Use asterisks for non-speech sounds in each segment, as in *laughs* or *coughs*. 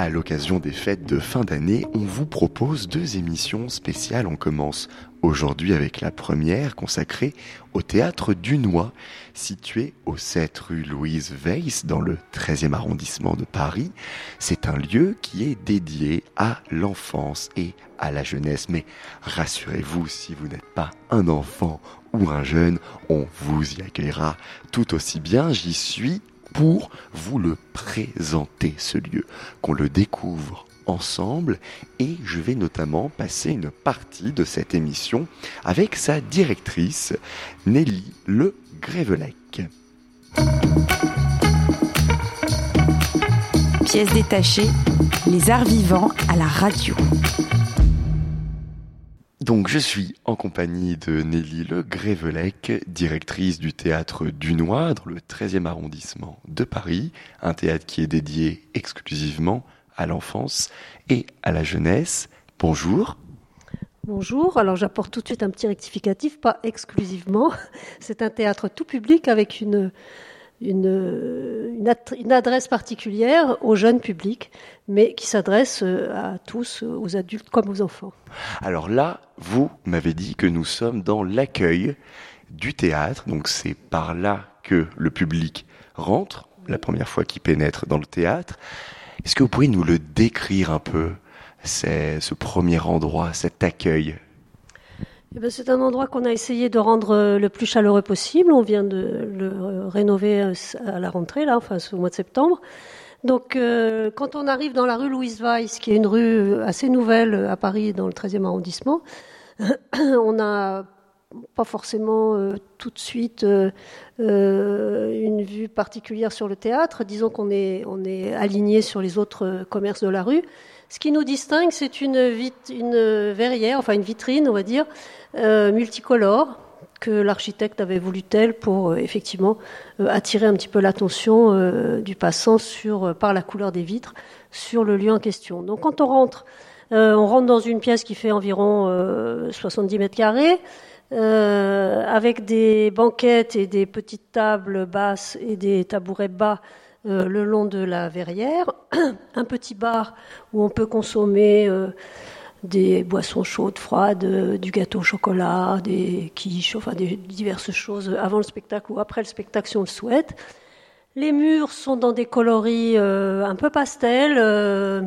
À l'occasion des fêtes de fin d'année, on vous propose deux émissions spéciales. On commence aujourd'hui avec la première consacrée au théâtre Dunois, situé au 7 rue Louise Weiss dans le 13e arrondissement de Paris. C'est un lieu qui est dédié à l'enfance et à la jeunesse. Mais rassurez-vous, si vous n'êtes pas un enfant ou un jeune, on vous y accueillera tout aussi bien. J'y suis pour vous le présenter, ce lieu, qu'on le découvre ensemble et je vais notamment passer une partie de cette émission avec sa directrice Nelly Le Grévelec. Pièce détachée, les arts vivants à la radio. Donc je suis en compagnie de Nelly Le Grévelec, directrice du théâtre Dunois dans le 13e arrondissement de Paris, un théâtre qui est dédié exclusivement à l'enfance et à la jeunesse. Bonjour. Bonjour, alors j'apporte tout de suite un petit rectificatif, pas exclusivement. C'est un théâtre tout public avec une, une, une, adresse particulière au jeune public, mais qui s'adresse euh, à tous, aux adultes comme aux enfants. Alors là, vous m'avez dit que nous sommes dans l'accueil du théâtre, donc c'est par là que le public rentre, la première fois qu'il pénètre dans le théâtre. Est-ce que vous pourriez nous le décrire un peu, ce premier endroit, cet accueil? Eh ben, c'est un endroit qu'on a essayé de rendre euh, le plus chaleureux possible. On vient de le euh, rénover euh, à la rentrée, là, enfin au mois de septembre. Donc, quand on arrive dans la rue Louise Weiss, qui est une rue assez nouvelle à Paris, dans le 13e arrondissement, *clears throat* on n'a pas forcément tout de suite une vue particulière sur le théâtre. Disons qu'on est, aligné sur les autres commerces de la rue. Ce qui nous distingue, c'est une, verrière, enfin une vitrine, on va dire, euh, multicolore que l'architecte avait voulu telle pour euh, effectivement euh, attirer un petit peu l'attention du passant par la couleur des vitres sur le lieu en question. Donc quand on rentre, on rentre dans une pièce qui fait environ 70 mètres carrés. avec des banquettes et des petites tables basses et des tabourets bas le long de la verrière, *clears throat* un petit bar où on peut consommer des boissons chaudes, froides, euh, du gâteau au chocolat, des quiches, enfin des diverses choses avant le spectacle ou après le spectacle si on le souhaite. Les murs sont dans des coloris euh, un peu pastel, euh,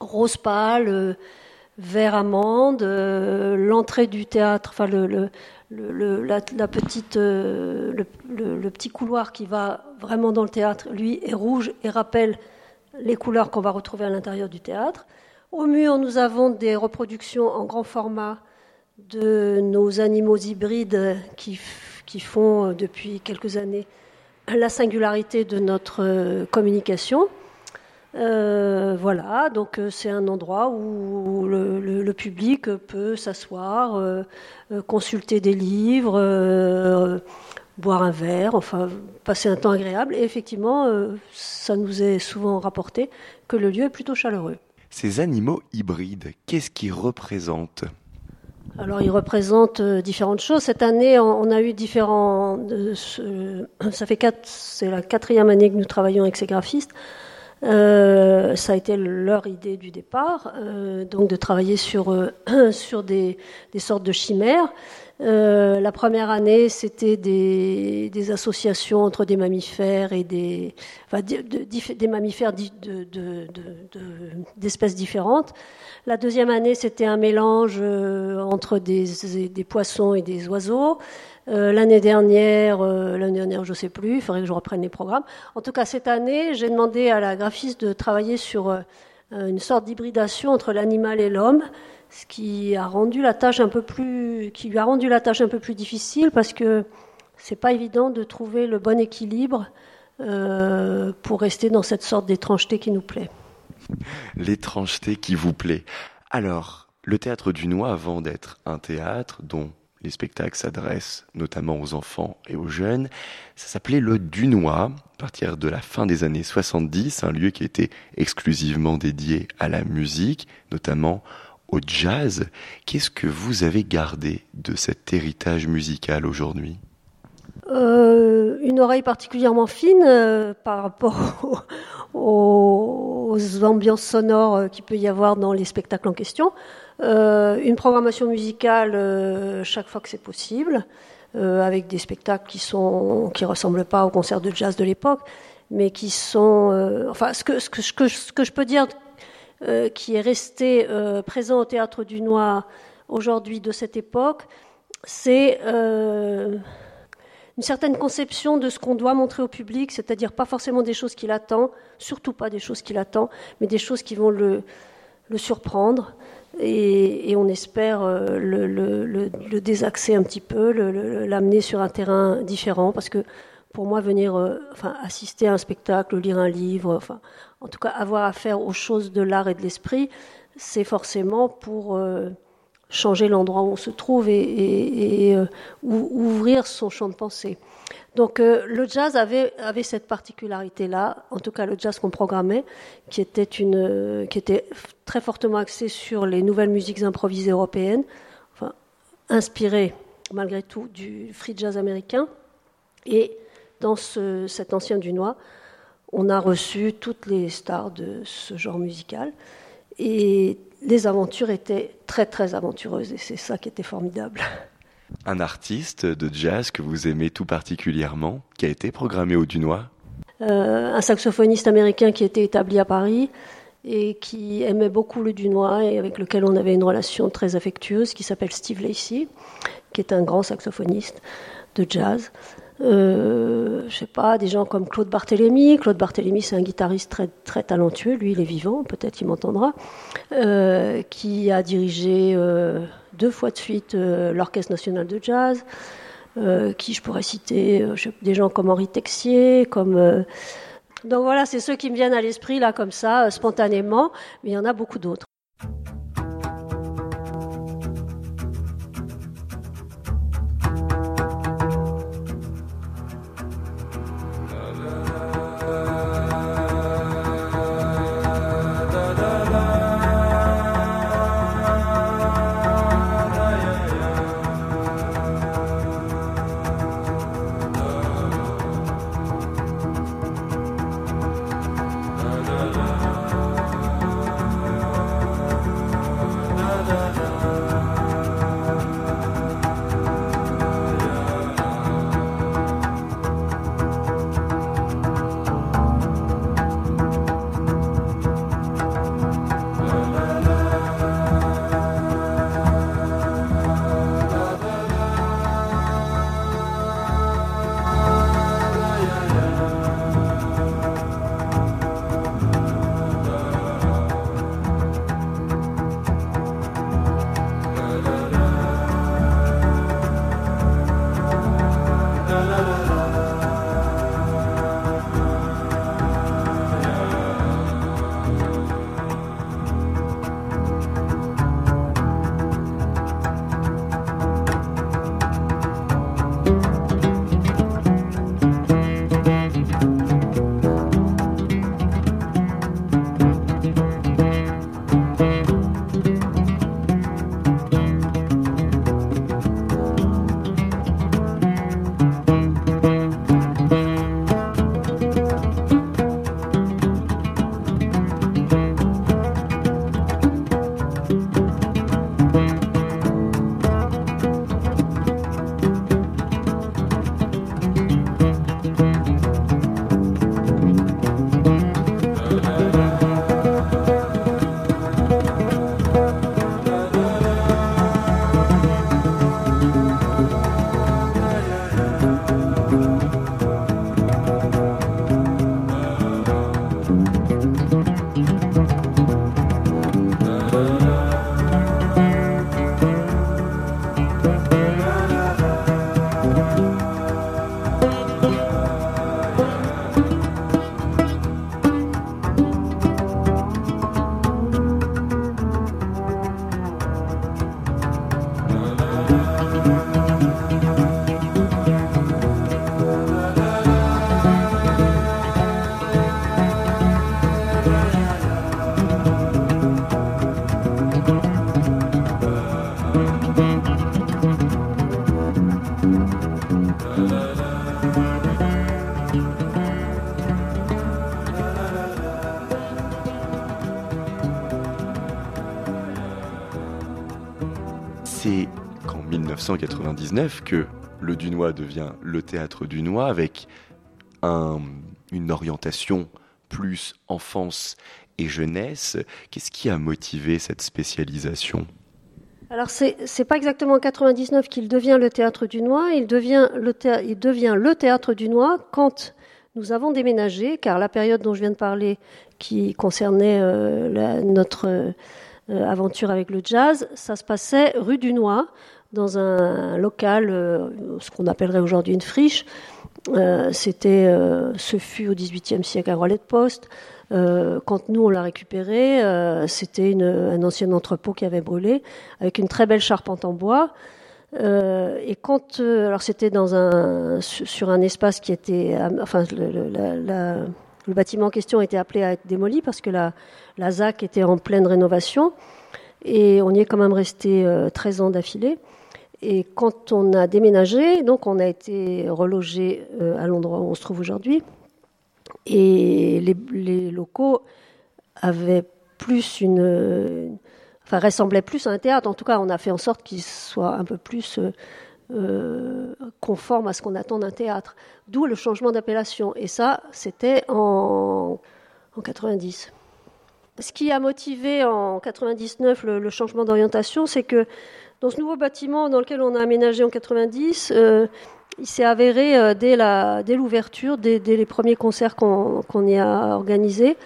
rose pâle, vert amande. L'entrée du théâtre, enfin le, la, petite, le, petit couloir qui va vraiment dans le théâtre, lui est rouge et rappelle les couleurs qu'on va retrouver à l'intérieur du théâtre. Au mur, nous avons des reproductions en grand format de nos animaux hybrides qui, font euh, depuis quelques années la singularité de notre euh, communication. Euh, voilà, donc c'est un endroit où le, public peut s'asseoir, consulter des livres, boire un verre, enfin passer un temps agréable. Et effectivement, ça nous est souvent rapporté que le lieu est plutôt chaleureux. Ces animaux hybrides, qu'est-ce qu'ils représentent? Alors, ils représentent euh, différentes choses. Cette année, on a eu différents. ça fait quatre, c'est la quatrième année que nous travaillons avec ces graphistes. Euh, ça a été leur idée du départ, euh, donc de travailler sur *clears throat* sur des, sortes de chimères. Euh, la première année, c'était des, associations entre des mammifères et des, des mammifères d'espèces différentes. La deuxième année, c'était un mélange euh, entre des, poissons et des oiseaux. Euh, l'année dernière, euh, l'année dernière, je sais plus, il faudrait que je reprenne les programmes. En tout cas, cette année, j'ai demandé à la graphiste de travailler sur euh, une sorte d'hybridation entre l'animal et l'homme ce qui a rendu la tâche un peu plus, qui lui a rendu la tâche un peu plus difficile parce que c'est pas évident de trouver le bon équilibre euh, pour rester dans cette sorte d'étrangeté qui nous plaît. *laughs* L'étrangeté qui vous plaît. Alors, Le théâtre du Noix, avant d'être un théâtre dont les spectacles s'adressent notamment aux enfants et aux jeunes, ça s'appelait le Dunois, à partir de la fin des années 70, un lieu qui était exclusivement dédié à la musique, notamment au jazz. Qu'est-ce que vous avez gardé de cet héritage musical aujourd'hui? Euh, une oreille particulièrement fine euh, par rapport *laughs* aux, aux, ambiances sonores euh, qu'il peut y avoir dans les spectacles en question. Euh, une programmation musicale euh, chaque fois que c'est possible, euh, avec des spectacles qui sont qui ressemblent pas aux concerts de jazz de l'époque, mais qui sont, enfin, ce que ce que, ce que, ce que je peux dire qui est resté présent au théâtre du Noir aujourd'hui de cette époque, c'est une certaine conception de ce qu'on doit montrer au public, c'est-à-dire pas forcément des choses qu'il attend, surtout pas des choses qu'il attend, mais des choses qui vont le, le surprendre, et, on espère euh, le, désaxer un petit peu, l'amener sur un terrain différent, parce que pour moi, venir euh, enfin, assister à un spectacle, lire un livre, enfin, en tout cas avoir affaire aux choses de l'art et de l'esprit, c'est forcément pour euh, changer l'endroit où on se trouve et, ouvrir son champ de pensée. Donc euh, le jazz avait, cette particularité-là, en tout cas le jazz qu'on programmait, qui était, euh, très fortement axé sur les nouvelles musiques improvisées européennes, enfin, inspirées malgré tout du free jazz américain. Et dans ce, cet ancien Dunois, on a reçu toutes les stars de ce genre musical. Et les aventures étaient très très aventureuses et c'est ça qui était formidable. *laughs* Un artiste de jazz que vous aimez tout particulièrement, qui a été programmé au Dunois? Euh, Un saxophoniste américain qui était établi à Paris et qui aimait beaucoup le Dunois et avec lequel on avait une relation très affectueuse, qui s'appelle Steve Lacey, qui est un grand saxophoniste de jazz. Euh, je sais pas, des gens comme Claude Barthélémy. Claude Barthélémy, c'est un guitariste très, très talentueux. Lui, il est vivant, peut-être il m'entendra. Euh, qui a dirigé euh, deux fois de suite euh, l'Orchestre national de jazz. Euh, qui je pourrais citer euh, des gens comme Henri Texier, comme. donc voilà, c'est ceux qui me viennent à l'esprit là comme ça, spontanément. Mais il y en a beaucoup d'autres. 1999 que le Dunois devient le théâtre Dunois avec une orientation plus enfance et jeunesse. Qu'est-ce qui a motivé cette spécialisation? Alors c'est n'est pas exactement en 99 qu'il devient le théâtre du Noir, il devient le, il théâtre Noir quand nous avons déménagé, car la période dont je viens de parler, qui concernait euh, notre euh, aventure avec le jazz, ça se passait rue du Noir, dans un local, euh, ce qu'on appellerait aujourd'hui une friche. C'était, ce fut au XVIIIe siècle un relais de poste. Euh, quand nous on l'a récupéré, euh, c'était un ancien entrepôt qui avait brûlé, avec une très belle charpente en bois. Euh, et quand, alors c'était dans un sur un espace qui était, enfin le, bâtiment en question était appelé à être démoli parce que la, la ZAC était en pleine rénovation et on y est quand même resté 13 ans d'affilée. Et quand on a déménagé, donc on a été relogé à l'endroit où on se trouve aujourd'hui, et les, locaux avaient plus une, enfin ressemblaient plus à un théâtre. En tout cas, on a fait en sorte qu'ils soient un peu plus euh, conformes à ce qu'on attend d'un théâtre. D'où le changement d'appellation. Et ça, c'était en, en 90. Ce qui a motivé en 99 le, changement d'orientation, c'est que dans ce nouveau bâtiment dans lequel on a aménagé en 90, il s'est avéré euh, dès l'ouverture, dès, les premiers concerts qu'on y a organisés,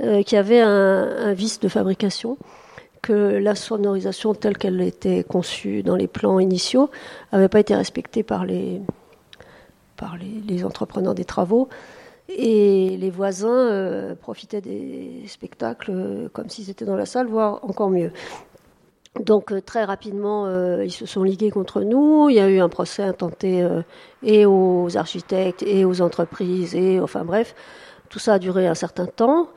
euh, qu'il y avait un, vice de fabrication, que la sonorisation telle qu'elle était conçue dans les plans initiaux n'avait pas été respectée par les, entrepreneurs des travaux. Et les voisins euh, profitaient des spectacles comme s'ils étaient dans la salle, voire encore mieux. Donc euh, très rapidement, euh, ils se sont ligués contre nous. Il y a eu un procès intenté euh, et aux architectes et aux entreprises et enfin bref, tout ça a duré un certain temps.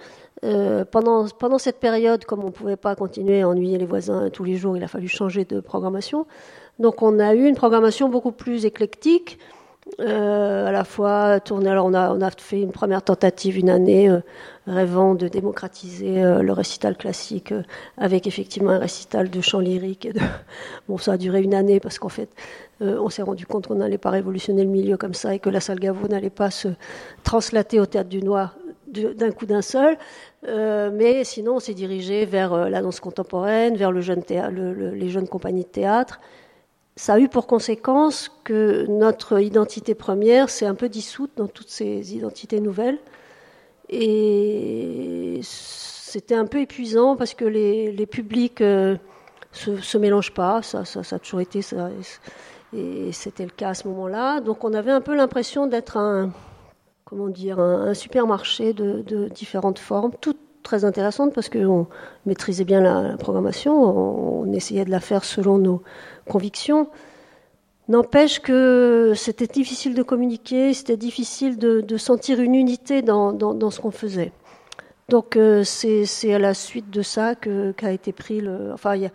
pendant, pendant cette période, comme on ne pouvait pas continuer à ennuyer les voisins tous les jours, il a fallu changer de programmation. Donc on a eu une programmation beaucoup plus éclectique, à la fois tournée. Alors on a, fait une première tentative une année rêvant de démocratiser euh, le récital classique euh, avec effectivement un récital de chant lyrique. *laughs* Bon, ça a duré une année parce qu'en fait, euh, on s'est rendu compte qu'on n'allait pas révolutionner le milieu comme ça et que la salle Gaveau n'allait pas se translater au théâtre du Noir d'un coup d'un seul. mais sinon, on s'est dirigé vers la danse contemporaine, vers les jeunes compagnies de théâtre. Ça a eu pour conséquence que notre identité première s'est un peu dissoute dans toutes ces identités nouvelles. Et c'était un peu épuisant parce que les, publics euh, se, mélangent pas, ça, a toujours été ça. Et c'était le cas à ce moment-là. Donc on avait un peu l'impression d'être un, comment dire, un, supermarché de, de, différentes formes, toutes très intéressantes parce qu'on maîtrisait bien la, programmation, on, essayait de la faire selon nos convictions. N'empêche que c'était difficile de communiquer, c'était difficile de, sentir une unité dans, dans, ce qu'on faisait. Donc euh, c'est à la suite de ça qu'a été pris le. Enfin, y a,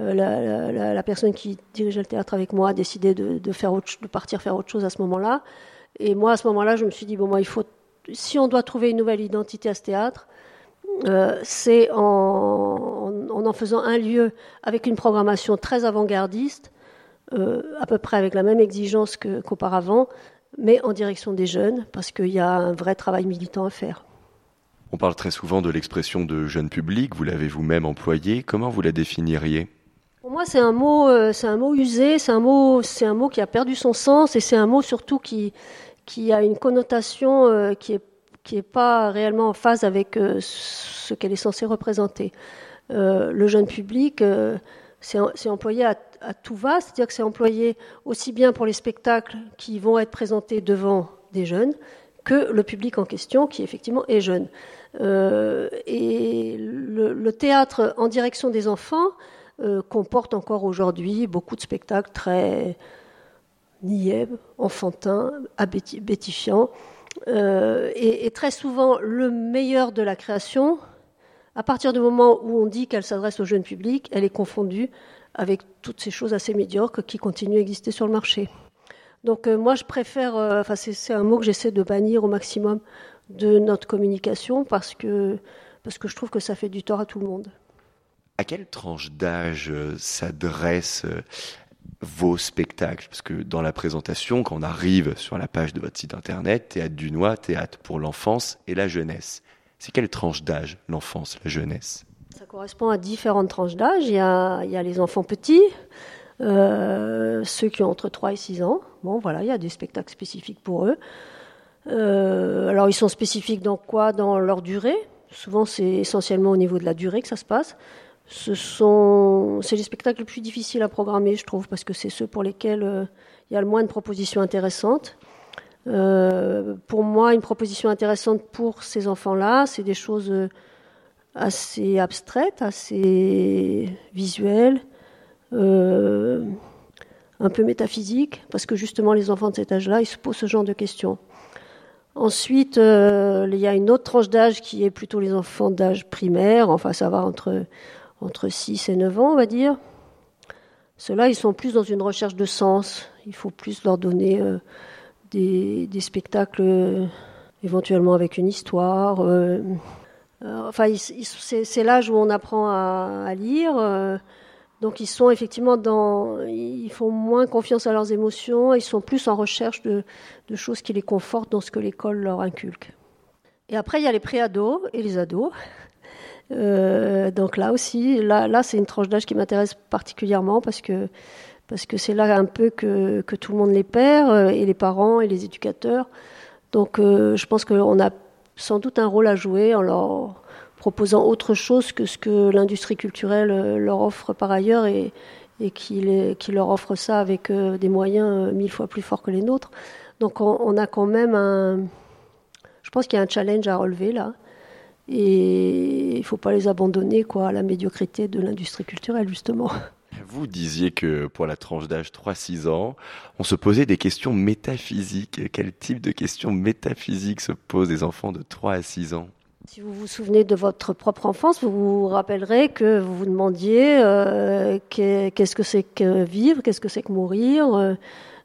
euh, la, la, personne qui dirigeait le théâtre avec moi a décidé de, de faire de partir faire autre chose à ce moment-là. Et moi, à ce moment-là, je me suis dit bon, moi, il faut. Si on doit trouver une nouvelle identité à ce théâtre, euh, c'est en, en, en faisant un lieu avec une programmation très avant-gardiste euh, à peu près avec la même exigence qu'auparavant, mais en direction des jeunes, parce qu'il y a un vrai travail militant à faire. On parle très souvent de l'expression de jeune public, vous l'avez vous-même employée, comment vous la définiriez? Pour moi, c'est un mot, euh, c'est un mot usé, c'est un mot, c'est un mot qui a perdu son sens, et c'est un mot surtout qui, qui a une connotation euh, qui est qui n'est pas réellement en phase avec ce qu'elle est censée représenter. le jeune public, c'est employé à, tout va, c'est-à-dire que c'est employé aussi bien pour les spectacles qui vont être présentés devant des jeunes que le public en question qui effectivement est jeune. Euh, et le, théâtre en direction des enfants euh, comporte encore aujourd'hui beaucoup de spectacles très niais, enfantins, abétifiants. Euh, et, très souvent, le meilleur de la création à partir du moment où on dit qu'elle s'adresse au jeune public, elle est confondue avec toutes ces choses assez médiocres qui continuent à exister sur le marché. Donc euh, moi, je préfère, euh, c'est un mot que j'essaie de bannir au maximum de notre communication parce que, parce que je trouve que ça fait du tort à tout le monde. À quelle tranche d'âge s'adressent euh, vos spectacles Parce que dans la présentation, quand on arrive sur la page de votre site internet, Théâtre du Noix, théâtre pour l'enfance et la jeunesse. C'est quelle tranche d'âge, l'enfance, la jeunesse? Ça correspond à différentes tranches d'âge. Il, y a, les enfants petits, euh, ceux qui ont entre 3 et 6 ans. Bon, voilà, il y a des spectacles spécifiques pour eux. alors, ils sont spécifiques dans quoi? Dans leur durée. Souvent, c'est essentiellement au niveau de la durée que ça se passe. Ce sont, c'est les spectacles les plus difficiles à programmer, je trouve, parce que c'est ceux pour lesquels euh, il y a le moins de propositions intéressantes. Euh, pour moi, une proposition intéressante pour ces enfants-là, c'est des choses euh, assez abstraites, assez visuelles, un peu métaphysiques, parce que justement, les enfants de cet âge-là, ils se posent ce genre de questions. Ensuite, il y a une autre tranche d'âge qui est plutôt les enfants d'âge primaire, enfin ça va entre entre 6 et 9 ans, on va dire. Ceux-là, ils sont plus dans une recherche de sens. Il faut plus leur donner euh, des, spectacles euh, éventuellement avec une histoire. Euh, enfin, c'est l'âge où on apprend à, lire. donc, ils sont effectivement dans. Ils font moins confiance à leurs émotions. Ils sont plus en recherche de, de choses qui les confortent dans ce que l'école leur inculque. Et après, il y a les préados et les ados. Euh, donc là aussi, là, là c'est une tranche d'âge qui m'intéresse particulièrement parce que parce que c'est là un peu que, que, tout le monde les perd, euh, et les parents et les éducateurs. Donc euh, je pense qu'on a sans doute un rôle à jouer en leur proposant autre chose que ce que l'industrie culturelle leur offre par ailleurs et, et qui, leur offre ça avec des moyens mille fois plus forts que les nôtres. Donc on, on a quand même un... Je pense qu'il y a un challenge à relever là. Et il ne faut pas les abandonner quoi, à la médiocrité de l'industrie culturelle, justement. Vous disiez que pour la tranche d'âge 3-6 ans, on se posait des questions métaphysiques. Quel type de questions métaphysiques se posent des enfants de 3 à 6 ans? Si vous vous souvenez de votre propre enfance, vous vous rappellerez que vous vous demandiez euh, qu'est-ce que c'est que vivre, qu'est-ce que c'est que mourir, euh,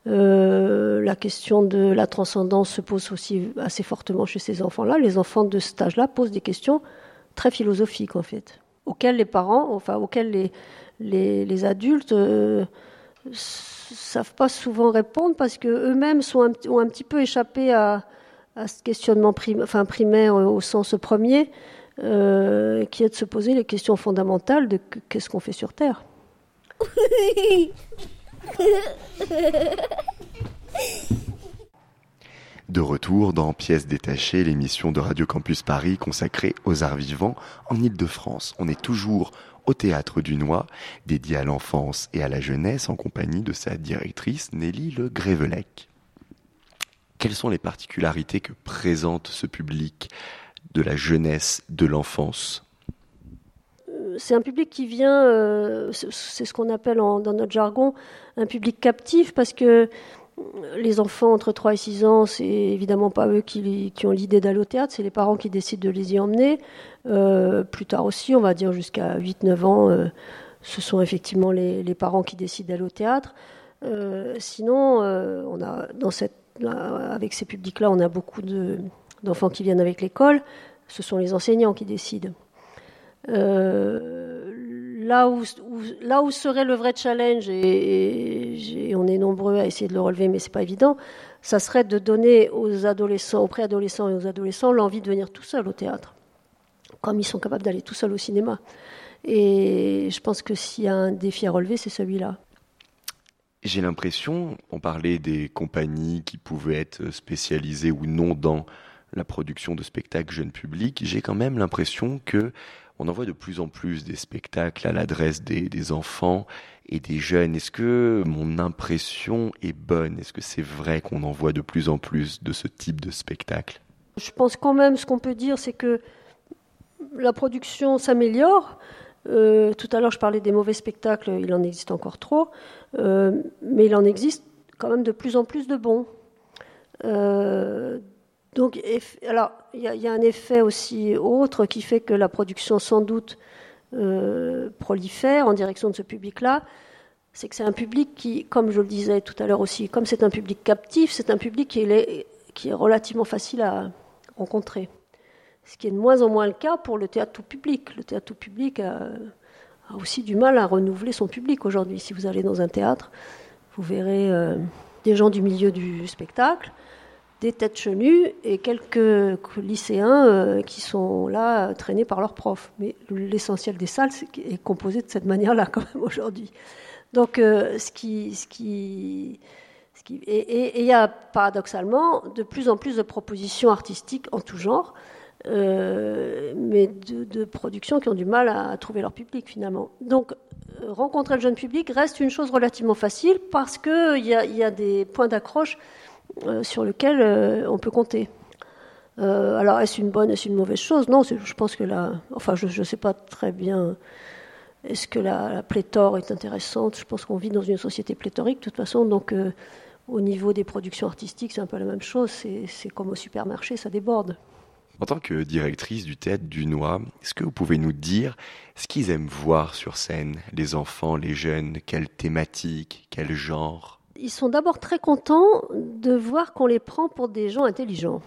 euh, la question de la transcendance se pose aussi assez fortement chez ces enfants-là. Les enfants de cet âge-là posent des questions très philosophiques, en fait, auxquelles les parents, enfin, auxquelles les, les, adultes euh, savent pas souvent répondre parce qu'eux-mêmes ont un petit peu échappé à, ce questionnement enfin, primaire au sens premier, euh, qui est de se poser les questions fondamentales de qu'est-ce qu'on fait sur Terre? *laughs* De retour dans Pièces détachées, l'émission de Radio Campus Paris consacrée aux arts vivants en Ile-de-France. On est toujours au Théâtre du Noix, dédié à l'enfance et à la jeunesse en compagnie de sa directrice Nelly Le Grévelec. Quelles sont les particularités que présente ce public de la jeunesse, de l'enfance? C'est un public qui vient, euh, c'est ce qu'on appelle dans notre jargon un public captif parce que les enfants entre 3 et 6 ans, c'est évidemment pas eux qui, ont l'idée d'aller au théâtre, c'est les parents qui décident de les y emmener. Euh, plus tard aussi, on va dire jusqu'à 8-9 ans, euh, ce sont effectivement les, parents qui décident d'aller au théâtre. sinon, avec ces publics-là, on a beaucoup d'enfants qui viennent avec l'école. Ce sont les enseignants qui décident. Euh, là, où, serait le vrai challenge, et, on est nombreux à essayer de le relever, mais c'est pas évident, ça serait de donner aux adolescents, aux préadolescents et aux adolescents l'envie de venir tout seul au théâtre, comme ils sont capables d'aller tout seuls au cinéma. Et je pense que s'il y a un défi à relever, c'est celui-là. J'ai l'impression, on parlait des compagnies qui pouvaient être spécialisées ou non dans la production de spectacles jeunes publics, j'ai quand même l'impression que on en voit de plus en plus des spectacles à l'adresse des, enfants et des jeunes. Est-ce que mon impression est bonne? Est-ce que c'est vrai qu'on en voit de plus en plus de ce type de spectacle? Je pense quand même, ce qu'on peut dire, c'est que la production s'améliore. Euh, tout à l'heure, je parlais des mauvais spectacles, il en existe encore trop, euh, mais il en existe quand même de plus en plus de bons. Euh, donc, alors, il y, a un effet aussi autre qui fait que la production, sans doute, euh, prolifère en direction de ce public-là. C'est que c'est un public qui, comme je le disais tout à l'heure aussi, comme c'est un public captif, c'est un public qui est, relativement facile à rencontrer. Ce qui est de moins en moins le cas pour le théâtre tout public. Le théâtre tout public a, a aussi du mal à renouveler son public aujourd'hui. Si vous allez dans un théâtre, vous verrez des gens du milieu du spectacle, des têtes chenues et quelques lycéens qui sont là traînés par leurs profs. Mais l'essentiel des salles est composé de cette manière-là quand même aujourd'hui. Donc ce qui, ce qui et il y a paradoxalement de plus en plus de propositions artistiques en tout genre, euh, mais de, productions qui ont du mal à, trouver leur public finalement. Donc euh, rencontrer le jeune public reste une chose relativement facile parce qu'il y, a des points d'accroche euh, sur lesquels on peut compter. alors est-ce une bonne, est-ce une mauvaise chose? Non, je pense que là, enfin je ne sais pas très bien. Est-ce que la, pléthore est intéressante? Je pense qu'on vit dans une société pléthorique de toute façon, donc au niveau des productions artistiques, c'est un peu la même chose. C'est comme au supermarché, ça déborde. En tant que directrice du théâtre du Noix, est-ce que vous pouvez nous dire ce qu'ils aiment voir sur scène, les enfants, les jeunes, quelle thématique, quel genre? Ils sont d'abord très contents de voir qu'on les prend pour des gens intelligents.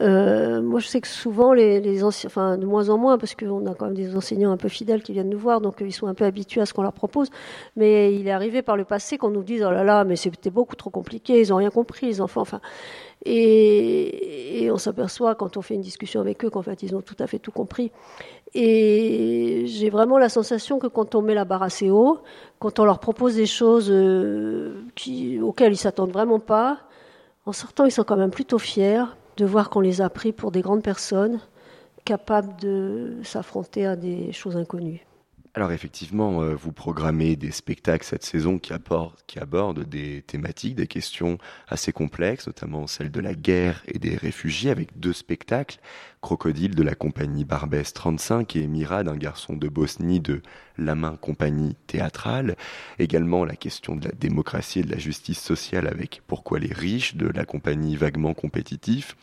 Euh, moi, je sais que souvent, de moins en moins, parce qu'on a quand même des enseignants un peu fidèles qui viennent nous voir, donc euh, ils sont un peu habitués à ce qu'on leur propose. Mais il est arrivé par le passé qu'on nous dise, oh là là, mais c'était beaucoup trop compliqué, ils n'ont rien compris, les enfants. Enfin, et, on s'aperçoit quand on fait une discussion avec eux qu'en fait, ils ont tout à fait tout compris. Et j'ai vraiment la sensation que quand on met la barre assez haut, quand on leur propose des choses euh, auxquelles ils s'attendent vraiment pas, en sortant, ils sont quand même plutôt fiers de voir qu'on les a pris pour des grandes personnes capables de s'affronter à des choses inconnues. Alors effectivement, euh, vous programmez des spectacles cette saison qui, abordent des thématiques, des questions assez complexes, notamment celle de la guerre et des réfugiés, avec deux spectacles, Crocodile de la compagnie Barbès 35 et Mira d'un garçon de Bosnie de La Main compagnie théâtrale. Également la question de la démocratie et de la justice sociale avec Pourquoi les riches de la compagnie Vaguement compétitif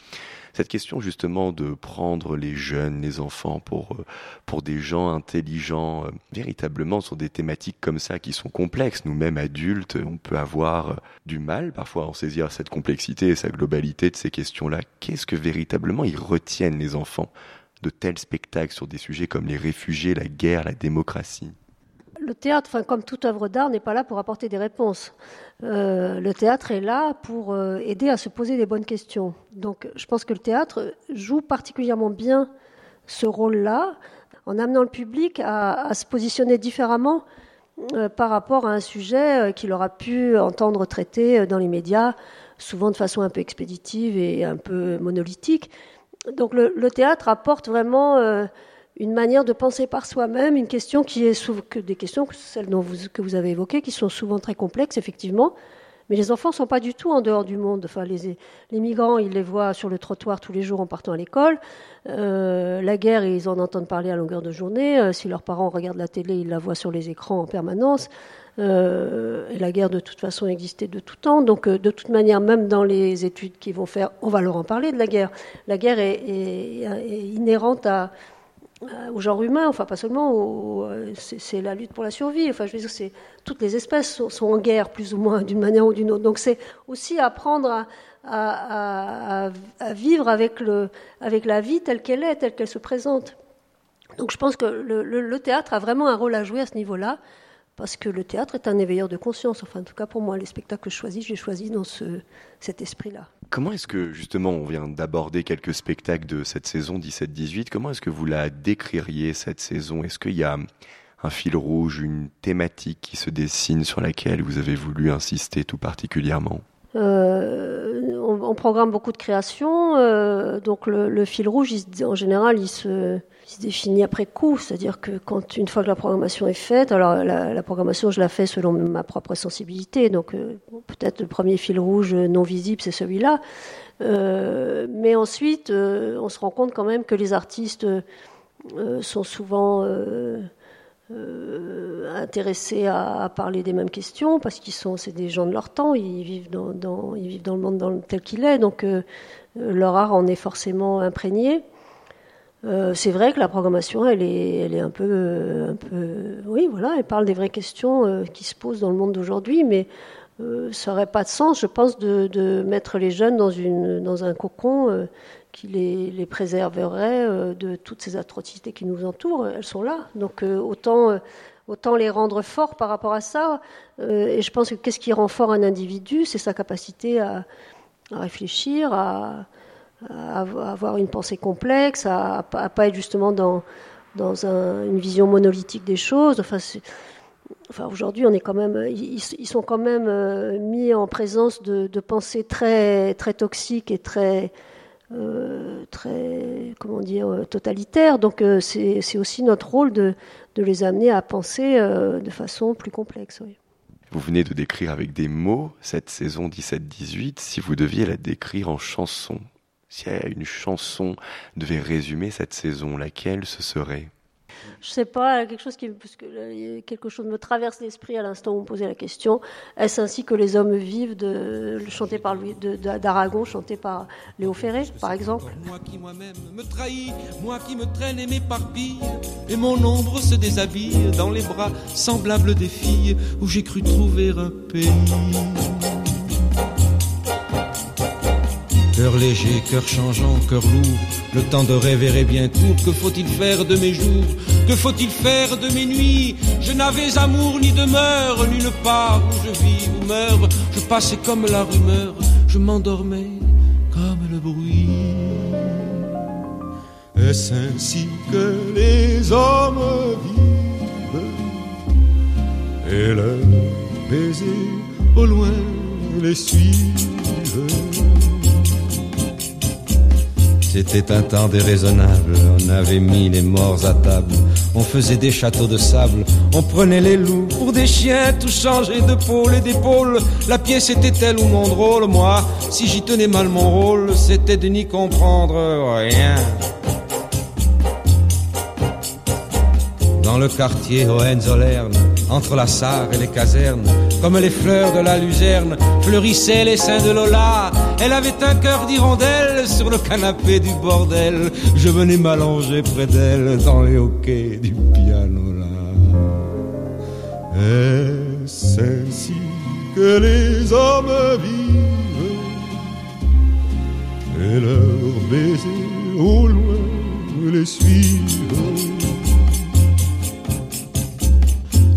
cette question justement de prendre les jeunes, les enfants pour, euh, pour des gens intelligents, euh, véritablement sur des thématiques comme ça qui sont complexes. Nous-mêmes adultes, on peut avoir euh, du mal parfois à en saisir cette complexité et sa globalité de ces questions-là. Qu'est-ce que véritablement ils retiennent enfants de tels spectacles sur des sujets comme les réfugiés, la guerre, la démocratie le théâtre, enfin, comme toute œuvre d'art, n'est pas là pour apporter des réponses. Euh, le théâtre est là pour euh, aider à se poser des bonnes questions. Donc, je pense que le théâtre joue particulièrement bien ce rôle-là, en amenant le public à, se positionner différemment euh, par rapport à un sujet qu'il aura pu entendre traiter dans les médias, souvent de façon un peu expéditive et un peu monolithique. Donc, le, théâtre apporte vraiment une manière de penser par soi-même, une question qui est souvent que des questions, celles dont que vous avez évoquées, qui sont souvent très complexes, effectivement. Mais les enfants ne sont pas du tout en dehors du monde. Enfin, les, les, migrants, ils les voient sur le trottoir tous les jours en partant à l'école. Euh, la guerre, ils en entendent parler à longueur de journée. Euh, si leurs parents regardent la télé, ils la voient sur les écrans en permanence. Euh, et la guerre, de toute façon, existait de tout temps. Donc, euh, de toute manière, même dans les études qu'ils vont faire, on va leur en parler de la guerre. La guerre est, inhérente euh, au genre humain, enfin pas seulement, c'est la lutte pour la survie. Enfin, je veux dire, toutes les espèces sont, en guerre plus ou moins d'une manière ou d'une autre. Donc c'est aussi apprendre à, vivre avec, le, avec la vie telle qu'elle est, telle qu'elle se présente. Donc je pense que le, théâtre a vraiment un rôle à jouer à ce niveau-là, parce que le théâtre est un éveilleur de conscience. Enfin, en tout cas pour moi, les spectacles que je choisis, j'ai choisi dans ce, cet esprit-là. Comment est-ce que, justement, on vient d'aborder quelques spectacles de cette saison 17-18, comment est-ce que vous la décririez, cette saison? Est-ce qu'il y a un fil rouge, une thématique qui se dessine sur laquelle vous avez voulu insister tout particulièrement? Euh, on, programme beaucoup de créations, euh, donc le, fil rouge, en général, il se, il se définit après coup, c'est-à-dire que quand une fois que la programmation est faite, alors la, programmation je la fais selon ma propre sensibilité, donc euh, peut-être le premier fil rouge non visible c'est celui-là, euh, mais ensuite euh, on se rend compte quand même que les artistes sont souvent intéressés à, parler des mêmes questions parce qu'ils sont c'est des gens de leur temps, ils vivent dans, ils vivent dans le monde tel qu'il est, donc leur art en est forcément imprégné. Euh, c'est vrai que la programmation, elle est, elle est un peu, euh, un peu, oui, voilà, elle parle des vraies questions euh, qui se posent dans le monde d'aujourd'hui, mais ça n'aurait pas de sens, je pense, de, mettre les jeunes dans une, dans un cocon qui les, préserverait de toutes ces atrocités qui nous entourent. Elles sont là. Donc autant, autant les rendre forts par rapport à ça. Et je pense que qu'est-ce qui rend fort un individu C'est sa capacité à, à réfléchir, à, à avoir une pensée complexe, à ne pas être justement dans, dans un, une vision monolithique des choses. Enfin, Enfin, aujourd'hui, on est quand même, ils, sont quand même euh, mis en présence de, pensées très, très toxiques et très, euh, très, comment dire, euh, totalitaires. Donc, c'est aussi notre rôle de, de les amener à penser de façon plus complexe. Vous venez de décrire avec des mots cette saison 17-18. Si vous deviez la décrire en chanson, si une chanson devait résumer cette saison, laquelle ce serait? Je sais pas, quelque chose qui, parce que quelque chose me traverse l'esprit à l'instant où vous me posez la question. Est-ce ainsi que les hommes vivent, de, chanté par Louis de- de- d'Aragon, chanté par Léo Ferré, par exemple? Moi qui moi-même me trahis, moi qui me traîne et m'éparpille, et mon ombre se déshabille dans les bras semblables des filles où j'ai cru trouver un pays. Cœur léger, cœur changeant, cœur lourd, le temps de rêver est bien court. Que faut-il faire de mes jours? Que faut-il faire de mes nuits? Je n'avais amour ni demeure, nulle part où je vis ou meurs. Je passais comme la rumeur, je m'endormais comme le bruit. Est-ce ainsi que les hommes vivent? Et leurs baisers au loin les suivent C'était un temps déraisonnable, on avait mis les morts à table, on faisait des châteaux de sable, on prenait les loups pour des chiens, tout changeait de pôle et d'épaule. La pièce était telle ou mon drôle, moi, si j'y tenais mal mon rôle, c'était de n'y comprendre rien. Dans le quartier Hohenzollern, entre la Sarre et les casernes, comme les fleurs de la luzerne, fleurissaient les seins de Lola. Elle avait un cœur d'hirondelle sur le canapé du bordel. Je venais m'allonger près d'elle dans les hoquets du pianola. Est-ce ainsi que les hommes vivent? Et leurs baisers au loin les suivent?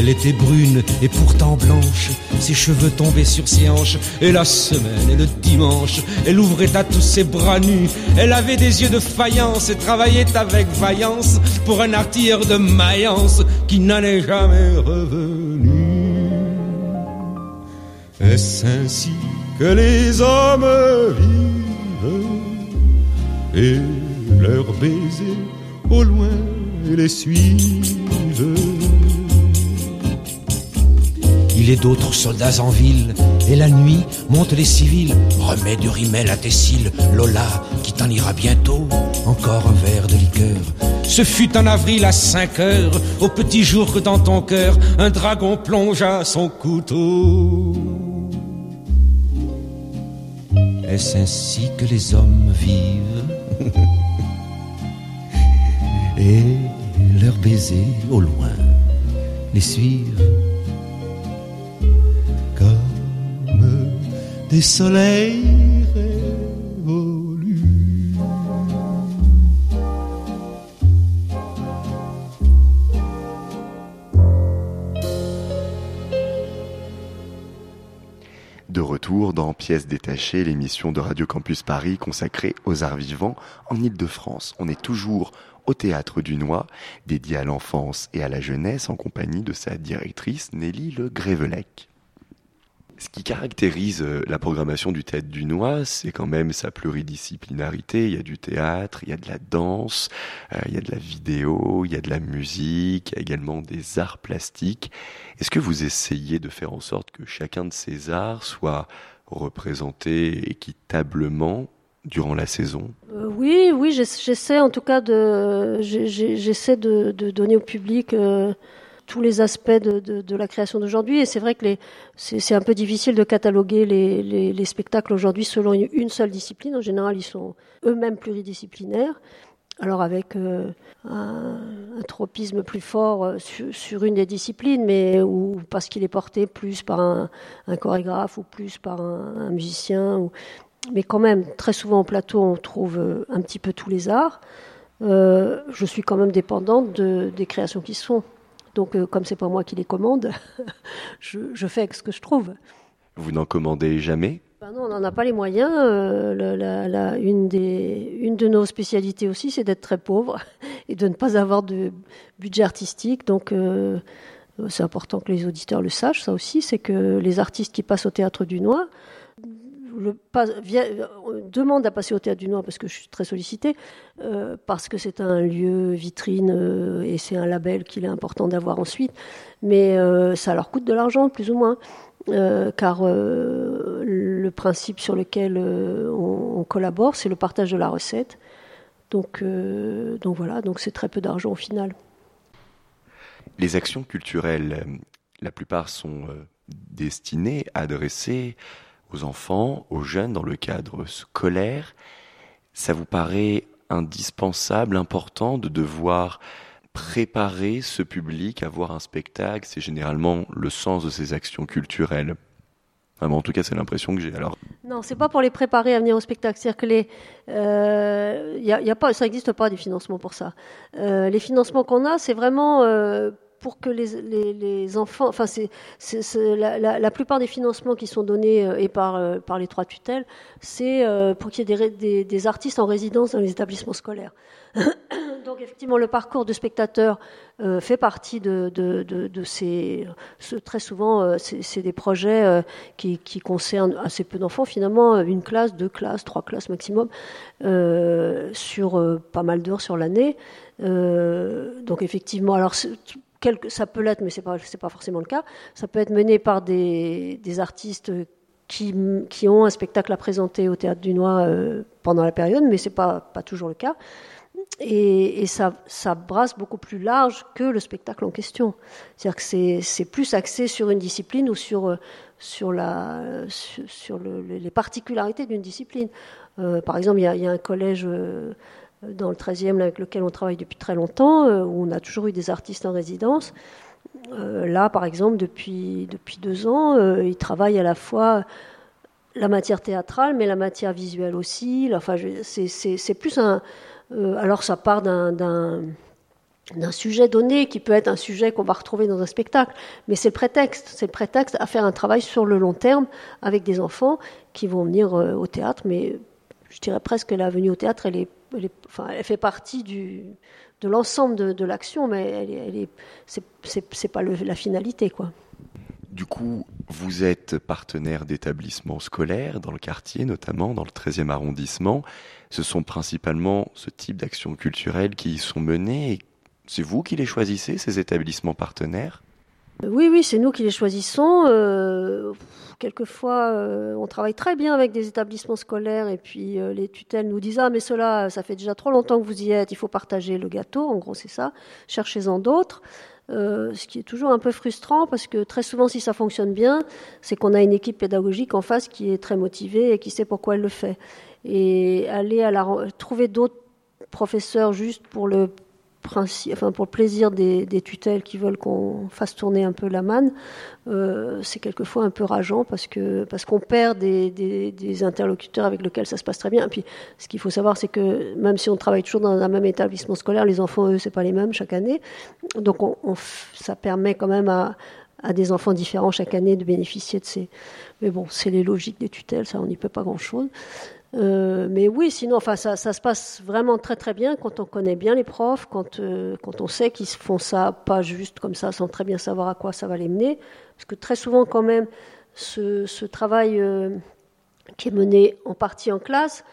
Elle était brune et pourtant blanche, ses cheveux tombaient sur ses hanches, et la semaine et le dimanche, elle ouvrait à tous ses bras nus. Elle avait des yeux de faïence et travaillait avec vaillance pour un artilleur de Mayence qui n'en est jamais revenu. Est-ce ainsi que les hommes vivent et leurs baisers au loin les suivent? D'autres soldats en ville, et la nuit montent les civils. Remets du rimel à tes cils, Lola, qui t'en ira bientôt. Encore un verre de liqueur. Ce fut en avril à 5 heures, au petit jour que dans ton cœur, un dragon plongea son couteau. Est-ce ainsi que les hommes vivent? *laughs* Et leurs baisers au loin les suivent des soleils révolus. De retour dans Pièces détachées, l'émission de Radio Campus Paris consacrée aux arts vivants en Ile-de-France. On est toujours au Théâtre du Noix, dédié à l'enfance et à la jeunesse en compagnie de sa directrice Nelly Le Grévelec. Ce qui caractérise euh, la programmation du Théâtre du Noix, c'est quand même sa pluridisciplinarité. Il y a du théâtre, il y a de la danse, euh, il y a de la vidéo, il y a de la musique, il y a également des arts plastiques. Est-ce que vous essayez de faire en sorte que chacun de ces arts soit représenté équitablement durant la saison? Euh, oui, oui, j'ess- j'essaie en tout cas de, j'essaie de, donner au public tous les aspects de, la création d'aujourd'hui. Et c'est vrai que c'est un peu difficile de cataloguer les, spectacles aujourd'hui selon une, seule discipline. En général, ils sont eux-mêmes pluridisciplinaires. Alors avec euh, un, tropisme plus fort euh, sur, une des disciplines, mais ou parce qu'il est porté plus par un, chorégraphe ou plus par un, musicien. mais quand même, très souvent au plateau, on trouve euh, un petit peu tous les arts. je suis quand même dépendante des créations qui se font. Donc, euh, comme c'est pas moi qui les commande, *laughs* je, fais avec ce que je trouve. Vous n'en commandez jamais? Ben Non, on n'en a pas les moyens. Euh, une, des, une de nos spécialités aussi, c'est d'être très pauvre *laughs* et de ne pas avoir de budget artistique. Donc, euh, c'est important que les auditeurs le sachent, ça aussi, c'est que les artistes qui passent au théâtre du Noir, le, demande à passer au Théâtre du Noir parce que je suis très sollicitée, euh, parce que c'est un lieu vitrine euh, et c'est un label qu'il est important d'avoir ensuite. Mais euh, ça leur coûte de l'argent, plus ou moins. car le principe sur lequel on, collabore, c'est le partage de la recette. Donc, donc voilà, donc c'est très peu d'argent au final. Les actions culturelles, la plupart sont destinées, adressées aux enfants, aux jeunes dans le cadre scolaire, ça vous paraît indispensable, important de devoir préparer ce public à voir un spectacle? C'est généralement le sens de ces actions culturelles. en tout cas, c'est l'impression que j'ai. Alors. Non, c'est pas pour les préparer à venir au spectacle. C'est-à-dire que les, euh, y a, pas, ça n'existe pas des financements pour ça. Euh, les financements qu'on a, c'est vraiment euh, pour que les, enfants, enfin la, plupart des financements qui sont donnés euh, et par, euh, par les trois tutelles, c'est euh, pour qu'il y ait des, artistes en résidence dans les établissements scolaires. *coughs* Donc effectivement, le parcours de spectateur fait partie de, ces... très souvent, c'est, des projets qui, qui, concernent assez peu d'enfants, finalement, une classe, deux classes, trois classes maximum, sur pas mal d'heures sur l'année. donc effectivement, alors ça peut l'être, mais ce n'est pas, forcément le cas. Ça peut être mené par des, artistes qui, ont un spectacle à présenter au Théâtre du Noir euh, pendant la période, mais ce n'est pas, toujours le cas. Et, ça, brasse beaucoup plus large que le spectacle en question. C'est-à-dire que c'est plus axé sur une discipline ou sur, les particularités d'une discipline. Euh, par exemple, il y, y, a un collège euh, dans le 13e avec lequel on travaille depuis très longtemps, euh, où on a toujours eu des artistes en résidence. Euh, là, par exemple, depuis, depuis deux ans, euh, ils travaillent à la fois la matière théâtrale, mais la matière visuelle aussi. Enfin, c'est plus un. alors, ça part d'un d'un sujet donné qui peut être un sujet qu'on va retrouver dans un spectacle, mais c'est le prétexte, c'est le prétexte à faire un travail sur le long terme avec des enfants qui vont venir au théâtre, mais je dirais presque la venue au théâtre, elle est elle, fait partie de l'ensemble de, l'action, mais elle, elle est, c'est, pas la finalité, quoi. Du coup, vous êtes partenaire d'établissements scolaires dans le quartier, notamment dans le 13e arrondissement. Ce sont principalement ce type d'actions culturelles qui y sont menées. C'est vous qui les choisissez, ces établissements partenaires? Oui, oui, c'est nous qui les choisissons. Euh, quelquefois, euh, on travaille très bien avec des établissements scolaires et puis euh, les tutelles nous disent Ah, mais cela, ça fait déjà trop longtemps que vous y êtes, il faut partager le gâteau. En gros, c'est ça. Cherchez-en d'autres. ce qui est toujours un peu frustrant parce que très souvent, si ça fonctionne bien, c'est qu'on a une équipe pédagogique en face qui est très motivée et qui sait pourquoi elle le fait. Et aller à la, trouver d'autres professeurs juste pour le enfin pour le plaisir des, tutelles qui veulent qu'on fasse tourner un peu la manne, euh, c'est quelquefois un peu rageant parce que parce qu'on perd des, interlocuteurs avec lesquels ça se passe très bien. Et puis, ce qu'il faut savoir, c'est que même si on travaille toujours dans un même établissement scolaire, les enfants, eux, c'est pas les mêmes chaque année. Donc, on, ça permet quand même à, à des enfants différents chaque année de bénéficier de ces. Mais bon, c'est les logiques des tutelles, ça, on n'y peut pas grand-chose. Euh, mais oui, sinon, enfin, ça, se passe vraiment très très bien quand on connaît bien les profs, quand, euh, quand on sait qu'ils font ça pas juste comme ça, sans très bien savoir à quoi ça va les mener. Parce que très souvent, quand même, ce, ce travail euh, qui est mené en partie en classe,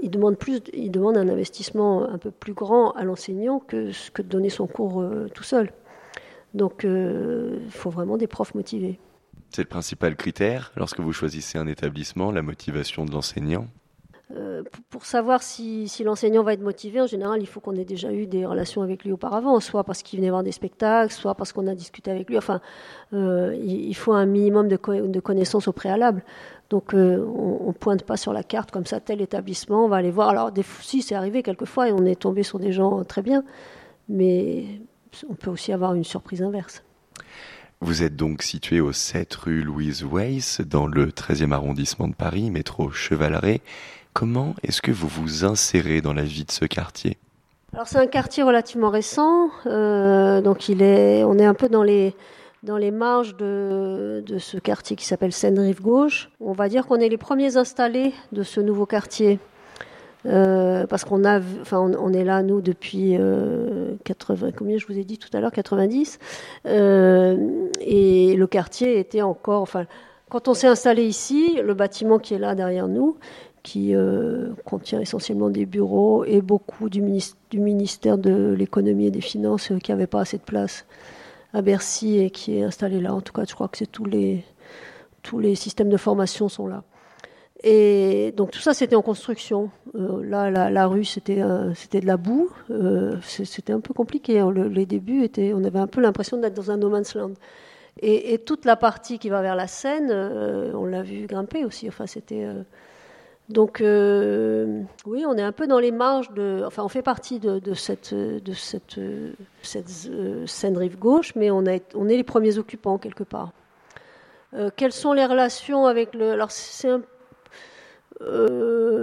il, demande plus, il demande un investissement un peu plus grand à l'enseignant que, que de donner son cours tout seul. Donc, il faut vraiment des profs motivés. C'est le principal critère lorsque vous choisissez un établissement, la motivation de l'enseignant euh, pour savoir si, l'enseignant va être motivé, en général, il faut qu'on ait déjà eu des relations avec lui auparavant, soit parce qu'il venait voir des spectacles, soit parce qu'on a discuté avec lui. Enfin, euh, il, faut un minimum de, connaissances au préalable. Donc, euh, on, ne pointe pas sur la carte comme ça tel établissement, on va aller voir. Alors, des, si c'est arrivé quelquefois et on est tombé sur des gens très bien, mais on peut aussi avoir une surprise inverse. Vous êtes donc situé au 7 rue Louise Weiss, dans le 13e arrondissement de Paris, métro Chevaleret. Comment est-ce que vous vous insérez dans la vie de ce quartier? Alors c'est un quartier relativement récent, euh, donc il est, on est un peu dans les marges de, ce quartier qui s'appelle Seine-Rive Gauche. On va dire qu'on est les premiers installés de ce nouveau quartier. Euh, parce qu'on a, enfin, on, est là nous depuis 80, euh, combien je vous ai dit tout à l'heure, 90, et le quartier était encore, enfin, quand on s'est installé ici, le bâtiment qui est là derrière nous, qui euh, contient essentiellement des bureaux et beaucoup du, ministère de l'économie et des finances euh, qui n'avait pas assez de place à Bercy et qui est installé là. En tout cas, je crois que tous les, systèmes de formation sont là. Et donc tout ça, c'était en construction. Euh, là, la, rue, c'était c'était de la boue. c'était un peu compliqué. Hein. les débuts étaient, on avait un peu l'impression d'être dans un no man's land. Et, et, toute la partie qui va vers la Seine, on l'a vu grimper aussi. Enfin, c'était donc euh, oui, on est un peu dans les marges de, enfin on fait partie de, cette euh, Seine rive gauche, mais on, est les premiers occupants quelque part. Euh, quelles sont les relations avec le, alors c'est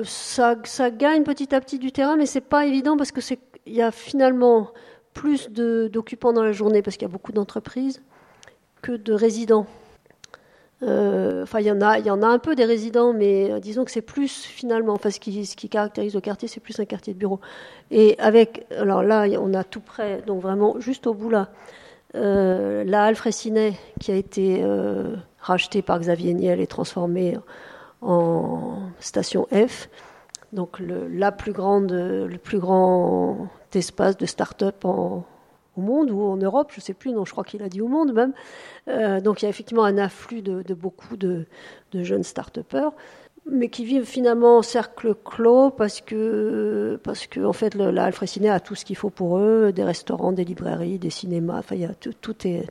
ça, ça gagne petit à petit du terrain, mais c'est pas évident parce que c'est il y a finalement plus d'occupants dans la journée parce qu'il y a beaucoup d'entreprises que de résidents. Euh, enfin, il y en a, il y en a un peu des résidents, mais euh, disons que c'est plus finalement, enfin, ce qui, caractérise le quartier, c'est plus un quartier de bureau. Et avec, alors là, on a tout près, donc vraiment juste au bout là, euh, la Halle qui a été rachetée par Xavier Niel et transformée en station F. Donc le, la plus grande, le plus grand espace de start-up en, au monde ou en Europe, je ne sais plus, non, je crois qu'il a dit au monde même. Euh, donc il y a effectivement un afflux de, beaucoup de, jeunes start-upers, mais qui vivent finalement en cercle clos parce que, parce que en fait, le, la Alfréciné a tout ce qu'il faut pour eux, des restaurants, des librairies, des cinémas, enfin, il y a tout, tout est.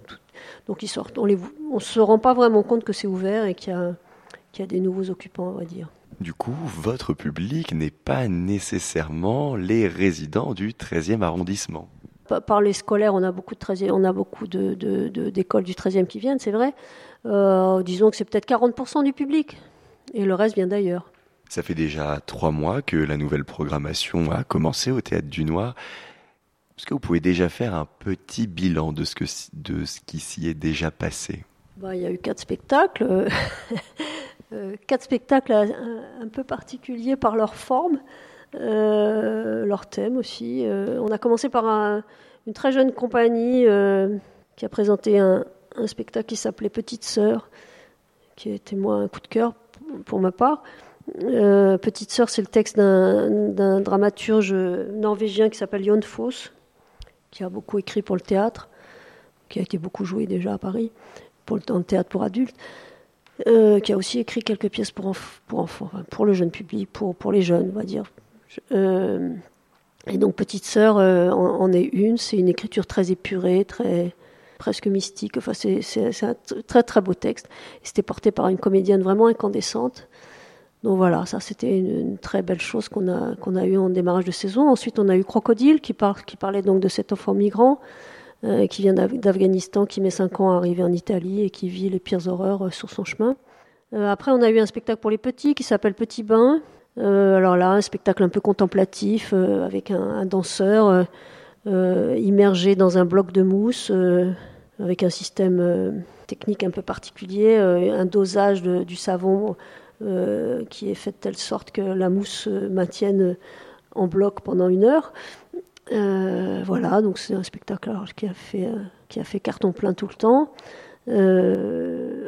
donc ils sortent, on ne se rend pas vraiment compte que c'est ouvert et qu'il y, a, qu'il y a des nouveaux occupants, on va dire. Du coup, votre public n'est pas nécessairement les résidents du 13e arrondissement par les scolaires, on a beaucoup de 13 on a beaucoup de, d'écoles du 13e qui viennent, c'est vrai. Euh, disons que c'est peut-être 40% du public, et le reste vient d'ailleurs. Ça fait déjà trois mois que la nouvelle programmation a commencé au Théâtre du Noir. Est-ce que vous pouvez déjà faire un petit bilan de ce, que, de ce qui s'y est déjà passé? Bah, Il y a eu quatre spectacles, euh, *laughs* quatre spectacles un, peu particuliers par leur forme. Euh, leur thème aussi. Euh, on a commencé par une très jeune compagnie euh, qui a présenté un, spectacle qui s'appelait Petite Sœur, qui été moi un coup de cœur pour ma part. Petite Sœur, c'est le texte d'un dramaturge norvégien qui s'appelle Jon Foss, qui a beaucoup écrit pour le théâtre, qui a été beaucoup joué déjà à Paris, pour le, dans le théâtre pour adultes. qui a aussi écrit quelques pièces pour, enfants, pour le jeune public, pour les jeunes, on va dire, euh, et donc Petite Sœur euh, en, est une. C'est une écriture très épurée, très presque mystique. Enfin, c'est un très très beau texte. C'était porté par une comédienne vraiment incandescente. Donc voilà, ça c'était une, très belle chose qu'on a qu'on a eu en démarrage de saison. Ensuite, on a eu Crocodile qui, qui parlait donc de cet enfant migrant euh, qui vient d'Afghanistan, qui met 5 ans à arriver en Italie et qui vit les pires horreurs sur son chemin. après, on a eu un spectacle pour les petits qui s'appelle Petit Bain, euh, alors là, un spectacle un peu contemplatif euh, avec un, danseur euh, immergé dans un bloc de mousse avec un système technique un peu particulier, un dosage du savon qui est fait de telle sorte que la mousse se maintienne en bloc pendant une heure. voilà, donc c'est un spectacle qui, a fait, qui a fait carton plein tout le temps.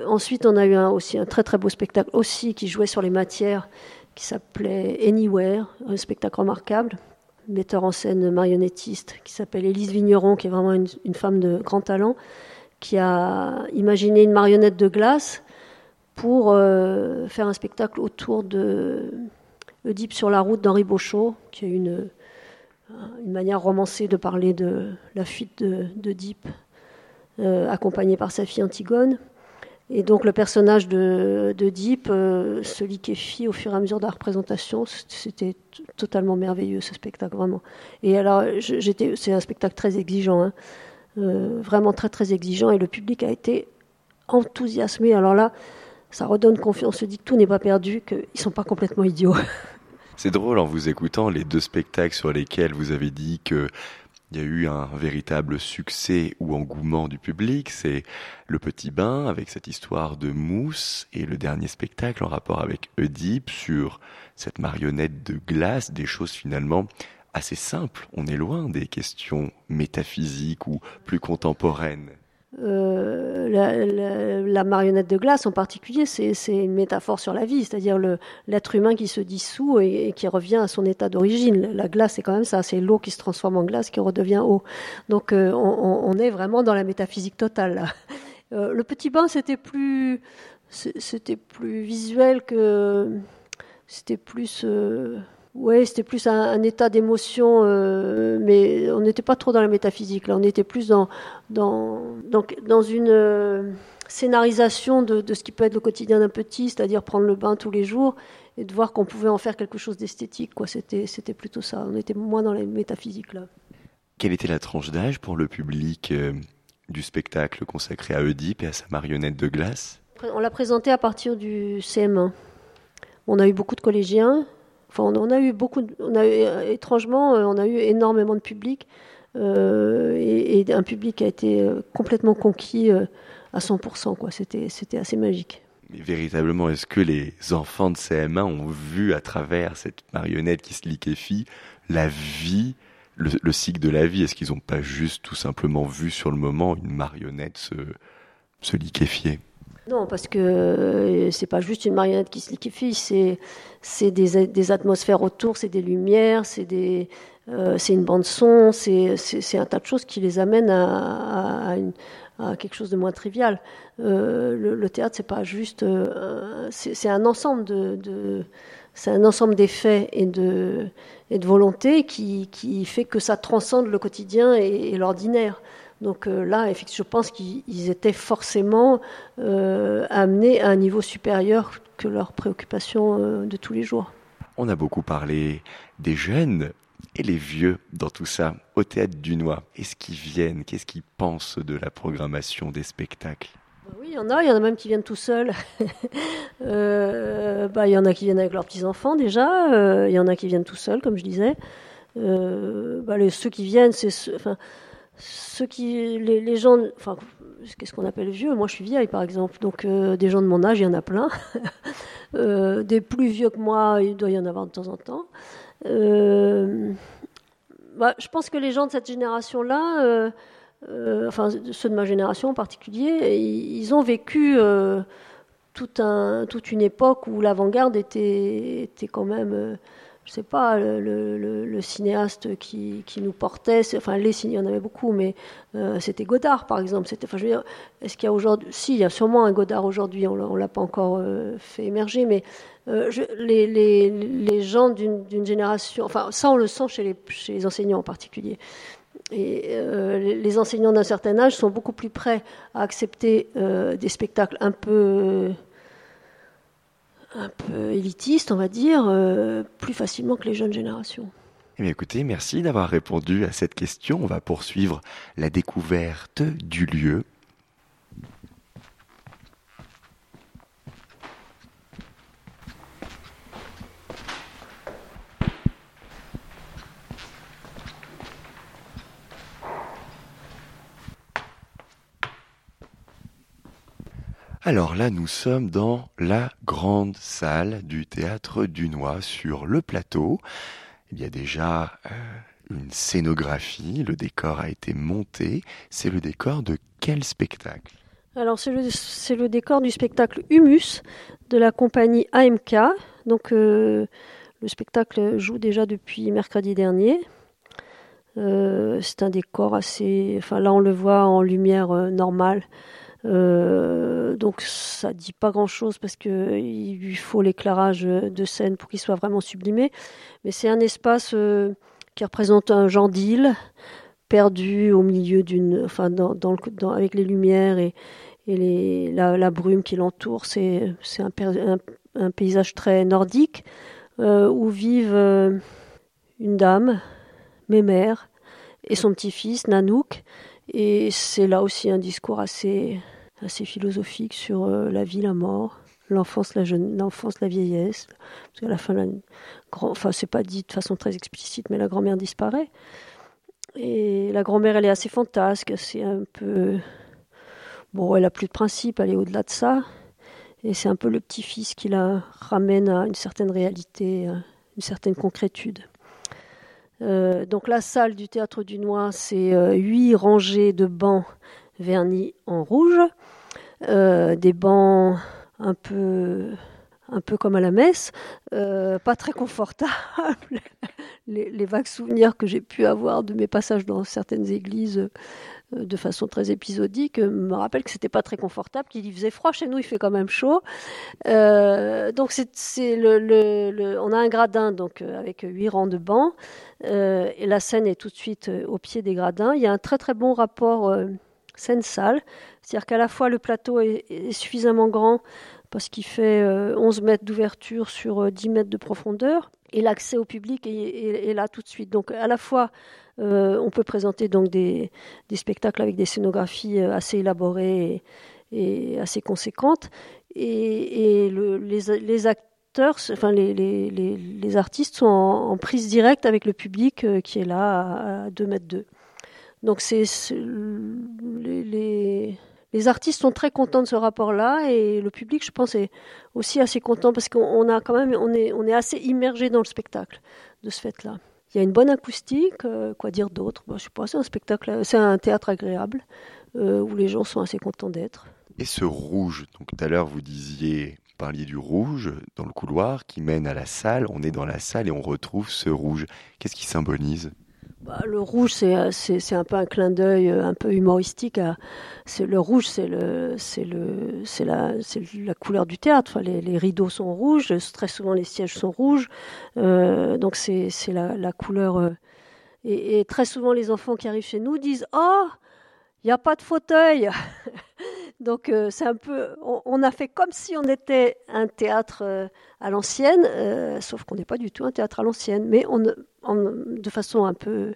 ensuite, on a eu aussi un très très beau spectacle aussi qui jouait sur les matières qui s'appelait Anywhere, un spectacle remarquable. Metteur en scène marionnettiste qui s'appelle Élise Vigneron, qui est vraiment une, femme de grand talent, qui a imaginé une marionnette de glace pour euh, faire un spectacle autour de Oedipe sur la route d'Henri Beauchot, qui est une, manière romancée de parler de la fuite d'Oedipe, euh, accompagné par sa fille Antigone. Et donc le personnage de, de Deep euh, se liquéfie au fur et à mesure de la représentation. C'était totalement merveilleux ce spectacle, vraiment. Et alors, j'étais, c'est un spectacle très exigeant, hein. euh, vraiment très très exigeant, et le public a été enthousiasmé. Alors là, ça redonne confiance, on se dit que tout n'est pas perdu, qu'ils ne sont pas complètement idiots. *laughs* C'est drôle en vous écoutant les deux spectacles sur lesquels vous avez dit que il y a eu un véritable succès ou engouement du public. C'est Le Petit Bain avec cette histoire de mousse et le dernier spectacle en rapport avec Oedipe sur cette marionnette de glace, des choses finalement assez simples. On est loin des questions métaphysiques ou plus contemporaines. Euh, la, marionnette de glace en particulier, c'est une métaphore sur la vie, c'est-à-dire l'être humain qui se dissout et, qui revient à son état d'origine. La glace, c'est quand même ça, c'est l'eau qui se transforme en glace, qui redevient eau. Donc euh, on, est vraiment dans la métaphysique totale. *laughs* Euh, le petit bain, c'était plus, c'était plus visuel que, c'était plus oui, c'était plus un, état d'émotion, euh, mais on n'était pas trop dans la métaphysique. Là, on était plus dans, dans, dans une euh, scénarisation de, de, ce qui peut être le quotidien d'un petit, c'est-à-dire prendre le bain tous les jours et de voir qu'on pouvait en faire quelque chose d'esthétique. Quoi. C'était, c'était plutôt ça. On était moins dans la métaphysique là. Quelle était la tranche d'âge pour le public euh, du spectacle consacré à Oedipe et à sa marionnette de glace? On l'a présenté à partir du CM1. On a eu beaucoup de collégiens on a eu beaucoup, euh, étrangement, euh, on a eu énormément de public euh, et, un public qui a été complètement conquis à 100%. Quoi. C'était, c'était assez magique. Mais véritablement, est-ce que les enfants de CM1 ont vu à travers cette marionnette qui se liquéfie la vie, le, cycle de la vie? Est-ce qu'ils n'ont pas juste tout simplement vu sur le moment une marionnette se, se liquéfier? Non, parce que euh, c'est pas juste une marionnette qui se liquéfie, c'est des, atmosphères autour, c'est des lumières, c'est des euh, c'est une bande son, c'est un tas de choses qui les amènent à, à, quelque chose de moins trivial. Euh, le, théâtre, c'est pas juste, c'est un ensemble de, c'est un ensemble d'effets et de et de volonté qui qui fait que ça transcende le quotidien et l'ordinaire. Donc euh, là, je pense qu'ils étaient forcément euh, amenés à un niveau supérieur que leurs préoccupations euh, de tous les jours. On a beaucoup parlé des jeunes et les vieux dans tout ça, au théâtre du Noir. Est-ce qu'ils viennent? Qu'est-ce qu'ils pensent de la programmation des spectacles? Bah oui, il y en a, il y en a même qui viennent tout seuls. *laughs* bah, il y en a qui viennent avec leurs petits-enfants déjà, il y en a qui viennent tout seuls, comme je disais. Bah, les, ceux qui viennent, c'est... Enfin, ceux qui, les, gens, enfin, qu'est-ce qu'on appelle vieux? Moi, je suis vieille, par exemple. Donc, euh, des gens de mon âge, il y en a plein. *laughs* Euh, des plus vieux que moi, il doit y en avoir de temps en temps. Euh, bah, je pense que les gens de cette génération-là, enfin, ceux de ma génération en particulier, ils, ont vécu un, toute une époque où l'avant-garde était, était quand même je sais pas, le, cinéaste qui, nous portait, enfin les il y en avait beaucoup, mais euh, c'était Godard par exemple. Est-ce qu'il y a aujourd'hui, si, il y a sûrement un Godard aujourd'hui, on, ne l'a pas encore euh, fait émerger, mais euh, les, gens d'une génération, enfin ça on le sent chez les, chez les enseignants en particulier. Et les enseignants d'un certain âge sont beaucoup plus prêts à accepter des spectacles un peu un peu élitiste, on va dire, euh, plus facilement que les jeunes générations. Eh bien, écoutez, merci d'avoir répondu à cette question. On va poursuivre la découverte du lieu Alors là, nous sommes dans la grande salle du théâtre Dunois sur le plateau. Il y a déjà euh, une scénographie, le décor a été monté. C'est le décor de quel spectacle? Alors c'est le, décor du spectacle Humus de la compagnie AMK. Donc euh, le spectacle joue déjà depuis mercredi dernier. Euh, c'est un décor assez... Enfin là on le voit en lumière normale. Euh, donc ça dit pas grand-chose parce que il lui faut l'éclairage de scène pour qu'il soit vraiment sublimé. Mais c'est un espace euh, qui représente un genre d'île perdu au milieu d'une, enfin avec les lumières et, la, brume qui l'entoure. C'est un, paysage très nordique euh, où vivent une dame, mémère, et son petit-fils Nanouk. Et c'est là aussi un discours assez assez philosophique sur euh, la vie, la mort, l'enfance, la jeune, l'enfance, la vieillesse. Parce qu'à la fin, la grand, enfin c'est pas dit de façon très explicite, mais la grand-mère disparaît. Et la grand-mère, elle est assez fantasque, c'est un peu bon, elle a plus de principe, elle est au-delà de ça. Et c'est un peu le petit-fils qui la ramène à une certaine réalité, une certaine concrétude. Euh, donc la salle du théâtre du Noir, c'est euh, huit rangées de bancs vernis en rouge, euh, des bancs un peu un peu comme à la messe, euh, pas très confortable. *laughs* les, vagues souvenirs que j'ai pu avoir de mes passages dans certaines églises euh, de façon très épisodique me rappellent que c'était pas très confortable, qu'il y faisait froid. Chez nous, il fait quand même chaud. Donc on a un gradin donc avec huit rangs de bancs et la scène est tout de suite au pied des gradins. Il y a un très très bon rapport scène-salle. C'est-à-dire qu'à la fois le plateau est, suffisamment grand parce qu'il fait euh, 11 mètres d'ouverture sur euh, 10 mètres de profondeur et l'accès au public est, là tout de suite. Donc à la fois euh, on peut présenter donc des, spectacles avec des scénographies euh, assez élaborées et, assez conséquentes et, et le, les, acteurs, enfin les, artistes sont en, en, prise directe avec le public euh, qui est là à 2 mètres 2. Donc c'est les, les, artistes sont très contents de ce rapport-là et le public, je pense, est aussi assez content parce qu'on a quand même, on est, assez immergé dans le spectacle de ce fait-là. Il y a une bonne acoustique, euh, quoi dire d'autre? Bon, Je sais pas, c'est un spectacle, c'est un théâtre agréable euh, où les gens sont assez contents d'être. Et ce rouge, donc tout à l'heure vous disiez, parliez du rouge dans le couloir qui mène à la salle. On est dans la salle et on retrouve ce rouge. Qu'est-ce qui symbolise? Bah, le rouge, c'est un peu un clin d'œil un peu humoristique. À, le rouge, c'est la, la couleur du théâtre. Les, rideaux sont rouges, très souvent les sièges sont rouges. Euh, donc c'est la, couleur. Euh, et, et, très souvent, les enfants qui arrivent chez nous disent Oh, il n'y a pas de fauteuil *laughs* Donc euh, c'est un peu, on, on, a fait comme si on était un théâtre euh, à l'ancienne, euh, sauf qu'on n'est pas du tout un théâtre à l'ancienne, mais on, on, de façon un peu,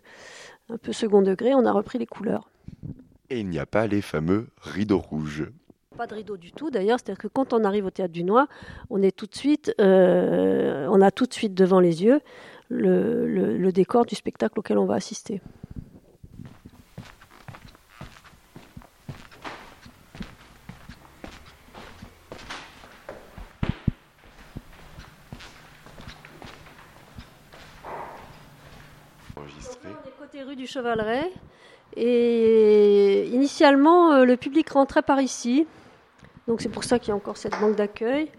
un peu second degré, on a repris les couleurs. Et il n'y a pas les fameux rideaux rouges. Pas de rideau du tout d'ailleurs, c'est-à-dire que quand on arrive au théâtre du Noir, on est tout de suite, on a tout de suite devant les yeux le, le, le décor du spectacle auquel on va assister. Rue du Chevaleret. Et initialement, euh, le public rentrait par ici. Donc c'est pour ça qu'il y a encore cette banque d'accueil.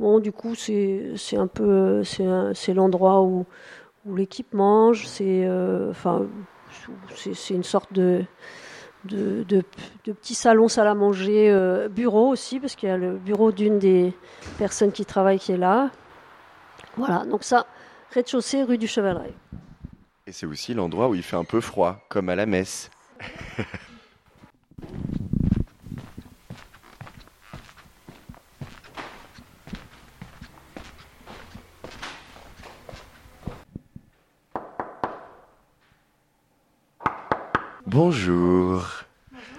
Bon, du coup, c'est un peu c'est l'endroit où, l'équipe mange. C'est euh, enfin c'est une sorte de petit salon salle à manger, euh, bureau aussi, parce qu'il y a le bureau d'une des personnes qui travaillent qui est là. Voilà, donc ça, rez-de-chaussée, rue du Chevaleret. Et c'est aussi l'endroit où il fait un peu froid, comme à la messe. Bonjour.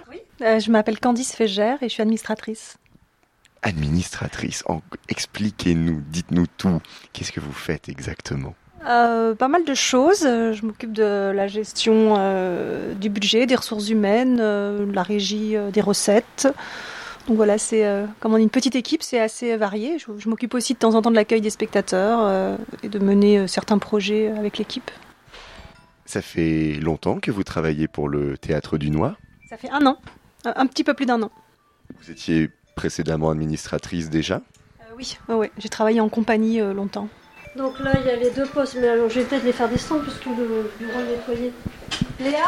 Oui, euh, je m'appelle Candice Fégère et je suis administratrice. Administratrice, expliquez-nous, dites-nous tout. Qu'est-ce que vous faites exactement? Euh, pas mal de choses. Je m'occupe de la gestion euh, du budget, des ressources humaines, euh, de la régie euh, des recettes. Donc voilà, c'est euh, comme on est une petite équipe, c'est assez varié. Je, je m'occupe aussi de temps en temps de l'accueil des spectateurs euh, et de mener certains projets avec l'équipe. Ça fait longtemps que vous travaillez pour le Théâtre du Noir? Ça fait un an, un, petit peu plus d'un an. Vous étiez précédemment administratrice déjà? Oui, ouais, ouais. j'ai travaillé en compagnie longtemps. Donc là, il y a les deux postes, mais alors je vais peut-être les faire descendre puisque le bureau est nettoyé. Léa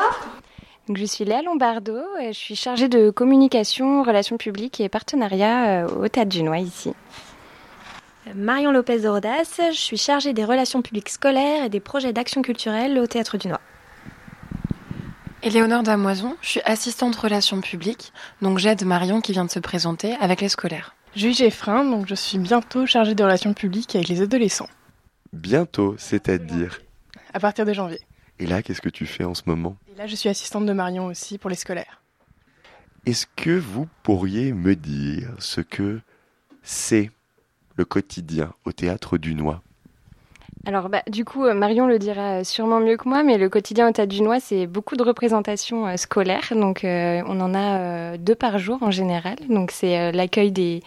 je suis Léa Lombardo, je suis chargée de communication, relations publiques et partenariat au Théâtre du Noix ici. Marion Lopez de Rodas, je suis chargée des relations publiques scolaires et des projets d'action culturelle au Théâtre du Noix. Éléonore Damoison, je suis assistante relations publiques, donc j'aide Marion qui vient de se présenter avec les scolaires. Julie Geffrin, donc je suis bientôt chargée des relations publiques avec les adolescents. Bientôt, c'est-à-dire À partir de janvier. Et là, qu'est-ce que tu fais en ce moment? Et là, je suis assistante de Marion aussi pour les scolaires. Est-ce que vous pourriez me dire ce que c'est le quotidien au théâtre du Noix alors, bah, du coup, euh, Marion le dira sûrement mieux que moi, mais le quotidien au Théâtre du Noix, c'est beaucoup de représentations euh, scolaires. Donc, euh, on en a deux par jour en général. Donc, c'est l'accueil des,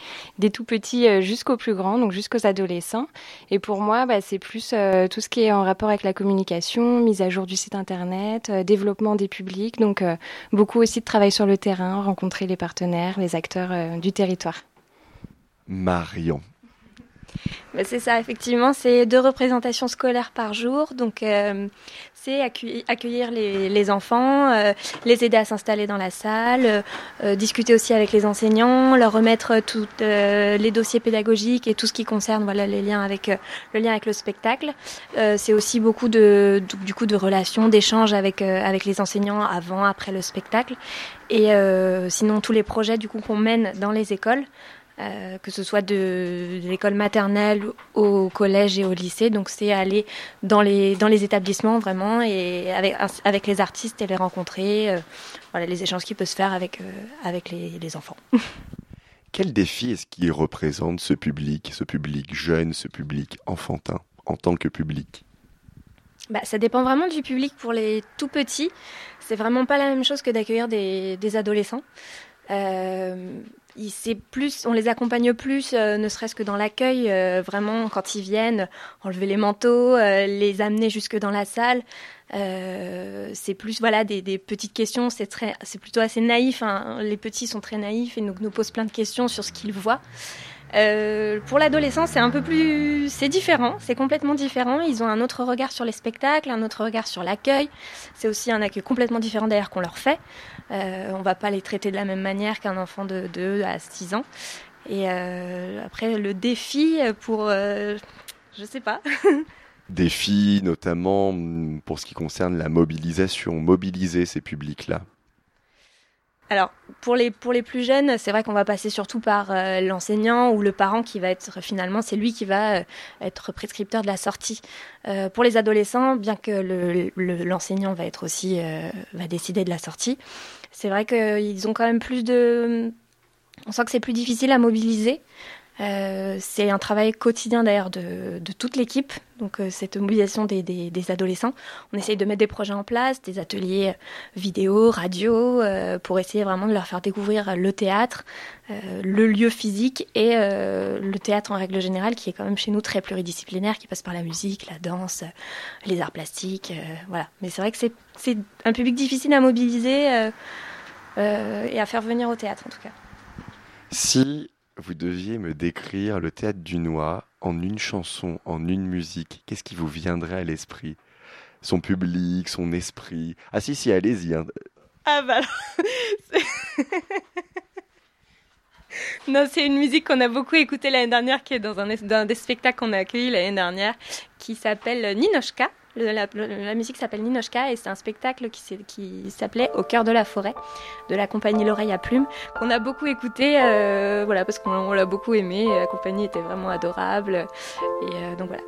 tout petits jusqu'aux plus grands, donc jusqu'aux adolescents. Et pour moi, bah, c'est plus tout ce qui est en rapport avec la communication, mise à jour du site internet, développement des publics. Donc, beaucoup aussi de travail sur le terrain, rencontrer les partenaires, les acteurs du territoire. Marion, c'est ça, effectivement, c'est deux représentations scolaires par jour. Donc, euh, c'est accueillir, les, enfants, euh, les aider à s'installer dans la salle, euh, discuter aussi avec les enseignants, leur remettre tous les dossiers pédagogiques et tout ce qui concerne voilà, les liens avec, le lien avec le spectacle. c'est aussi beaucoup de, du coup, de relations, d'échanges avec, avec les enseignants avant, après le spectacle. Et sinon, tous les projets du coup qu'on mène dans les écoles. Euh, que ce soit de, l'école maternelle au collège et au lycée. Donc c'est aller dans les, dans les établissements vraiment et avec, avec les artistes et les rencontrer. Euh, voilà les échanges qui peuvent se faire avec, euh, avec les, les enfants. *laughs* Quel défi est-ce qu'il représente ce public, ce public jeune, ce public enfantin en tant que public? Bah, ça dépend vraiment du public pour les tout petits. C'est vraiment pas la même chose que d'accueillir des, des adolescents. Euh, plus, on les accompagne plus, euh, ne serait-ce que dans l'accueil, euh, vraiment quand ils viennent, enlever les manteaux, euh, les amener jusque dans la salle. c'est plus voilà des, petites questions, c'est très, c'est plutôt assez naïf. Hein. Les petits sont très naïfs et nous, nous posent plein de questions sur ce qu'ils voient. Euh, pour l'adolescence, c'est un peu plus, c'est différent, c'est complètement différent. Ils ont un autre regard sur les spectacles, un autre regard sur l'accueil. C'est aussi un accueil complètement différent d'ailleurs qu'on leur fait. Euh, on va pas les traiter de la même manière qu'un enfant de 2 à 6 ans. Et euh, après, le défi pour, euh, je sais pas. *laughs* défi notamment pour ce qui concerne la mobilisation, mobiliser ces publics-là. Alors, pour les, pour les plus jeunes, c'est vrai qu'on va passer surtout par euh, l'enseignant ou le parent qui va être finalement, c'est lui qui va euh, être prescripteur de la sortie. Euh, pour les adolescents, bien que l'enseignant va être aussi, va décider de la sortie, c'est vrai qu'ils ont quand même plus de. On sent que c'est plus difficile à mobiliser. Euh, c'est un travail quotidien d'ailleurs de, toute l'équipe, donc euh, cette mobilisation des, adolescents. On essaye de mettre des projets en place, des ateliers vidéo, radio, euh, pour essayer vraiment de leur faire découvrir le théâtre, le lieu physique et le théâtre en règle générale, qui est quand même chez nous très pluridisciplinaire, qui passe par la musique, la danse, les arts plastiques, voilà. Mais c'est vrai que c'est un public difficile à mobiliser et à faire venir au théâtre en tout cas. Si vous deviez me décrire le théâtre du Noix en une chanson, en une musique, qu'est-ce qui vous viendrait à l'esprit? Son public, son esprit Ah si, si, allez-y. Hein. Ah bah *laughs* *laughs* Non, c'est une musique qu'on a beaucoup écoutée l'année dernière, qui est dans un, dans un des spectacles qu'on a accueillis l'année dernière, qui s'appelle Ninochka la, musique s'appelle Ninochka et c'est un spectacle qui, s'appelait Au cœur de la forêt de la compagnie L'oreille à plumes qu'on a beaucoup écouté euh, voilà parce qu'on l'a beaucoup aimé la compagnie était vraiment adorable et euh, donc voilà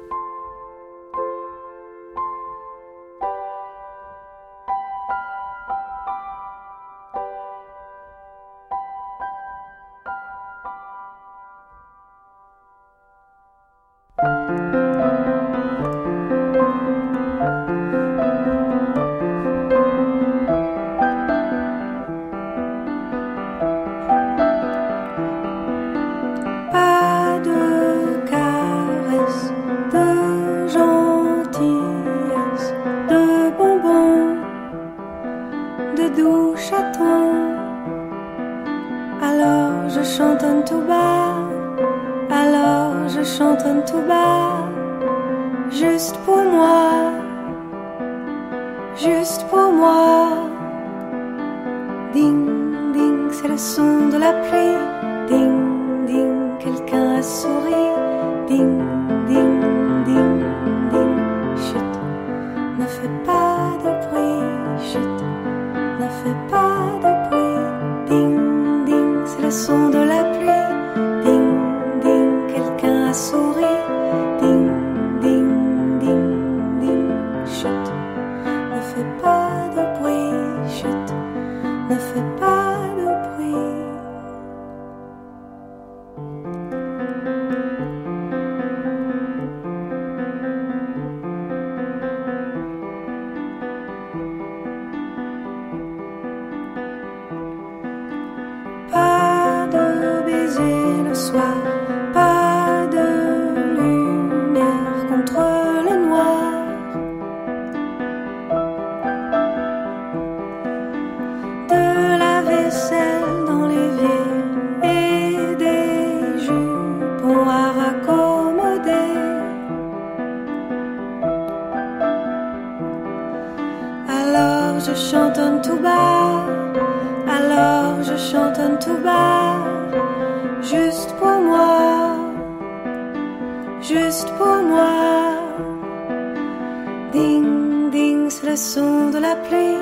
la pluie.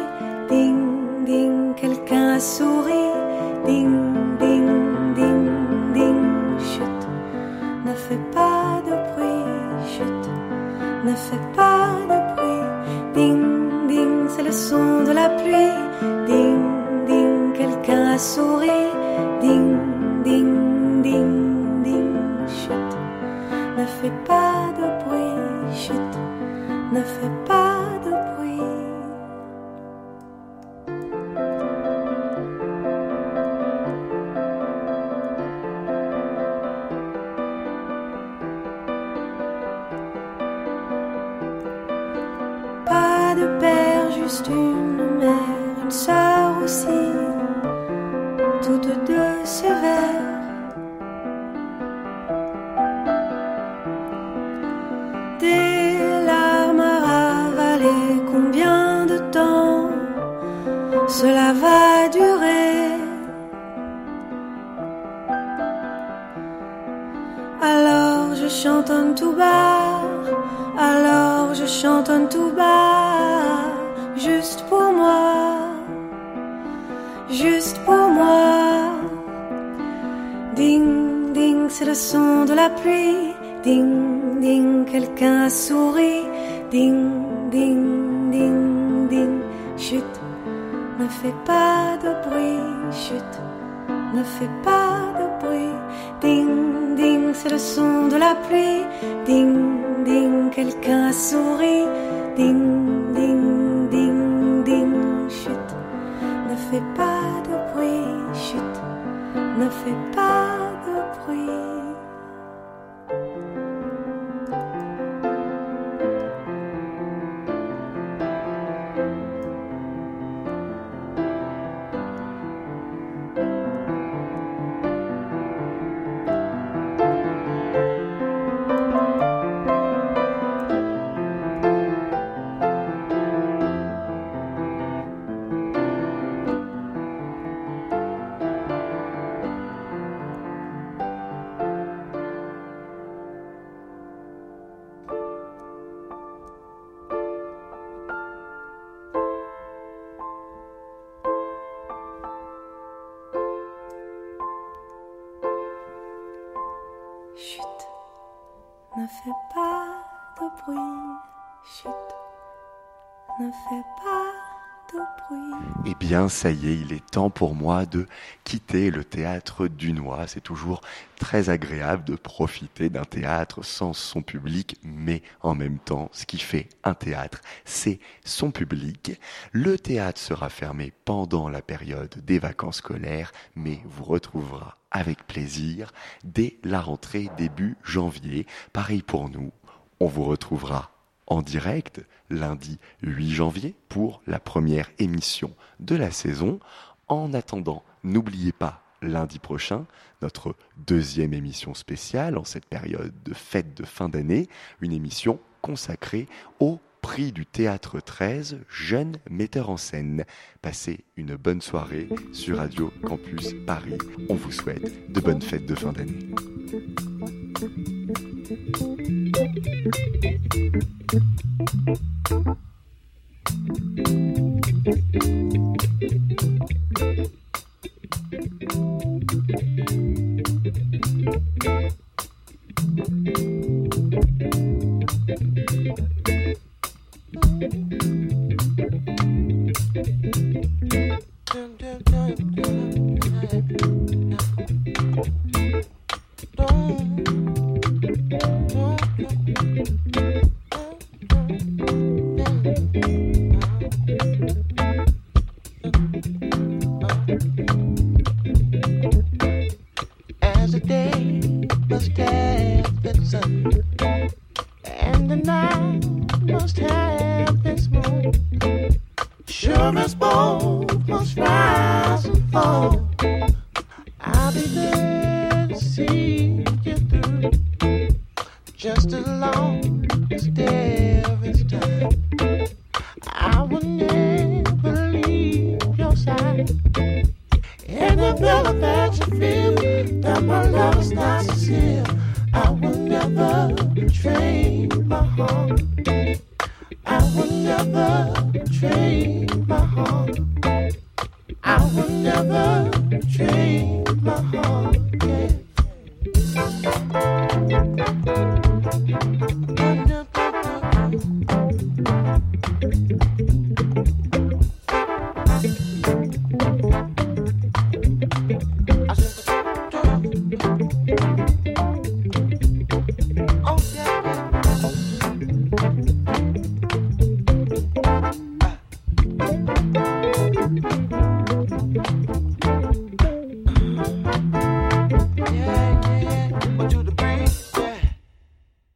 Ding, ding, quelqu'un a souri. Ding, ding, ding, ding, chut. Ne fais pas de bruit, chut. Ne fais pas de bruit. Ding, ding, c'est le son de la pluie. Ding, ding, quelqu'un a souri. Pas de bruit, chut. Ne fais pas de bruit. Bien, ça y est, il est temps pour moi de quitter le théâtre dunois. C'est toujours très agréable de profiter d'un théâtre sans son public, mais en même temps, ce qui fait un théâtre, c'est son public. Le théâtre sera fermé pendant la période des vacances scolaires, mais vous retrouvera avec plaisir dès la rentrée début janvier. Pareil pour nous, on vous retrouvera en direct lundi 8 janvier pour la première émission de la saison. En attendant, n'oubliez pas lundi prochain notre deuxième émission spéciale en cette période de fête de fin d'année, une émission consacrée au prix du Théâtre 13, jeune metteur en scène. Passez une bonne soirée sur Radio Campus Paris. On vous souhaite de bonnes fêtes de fin d'année. Thank you.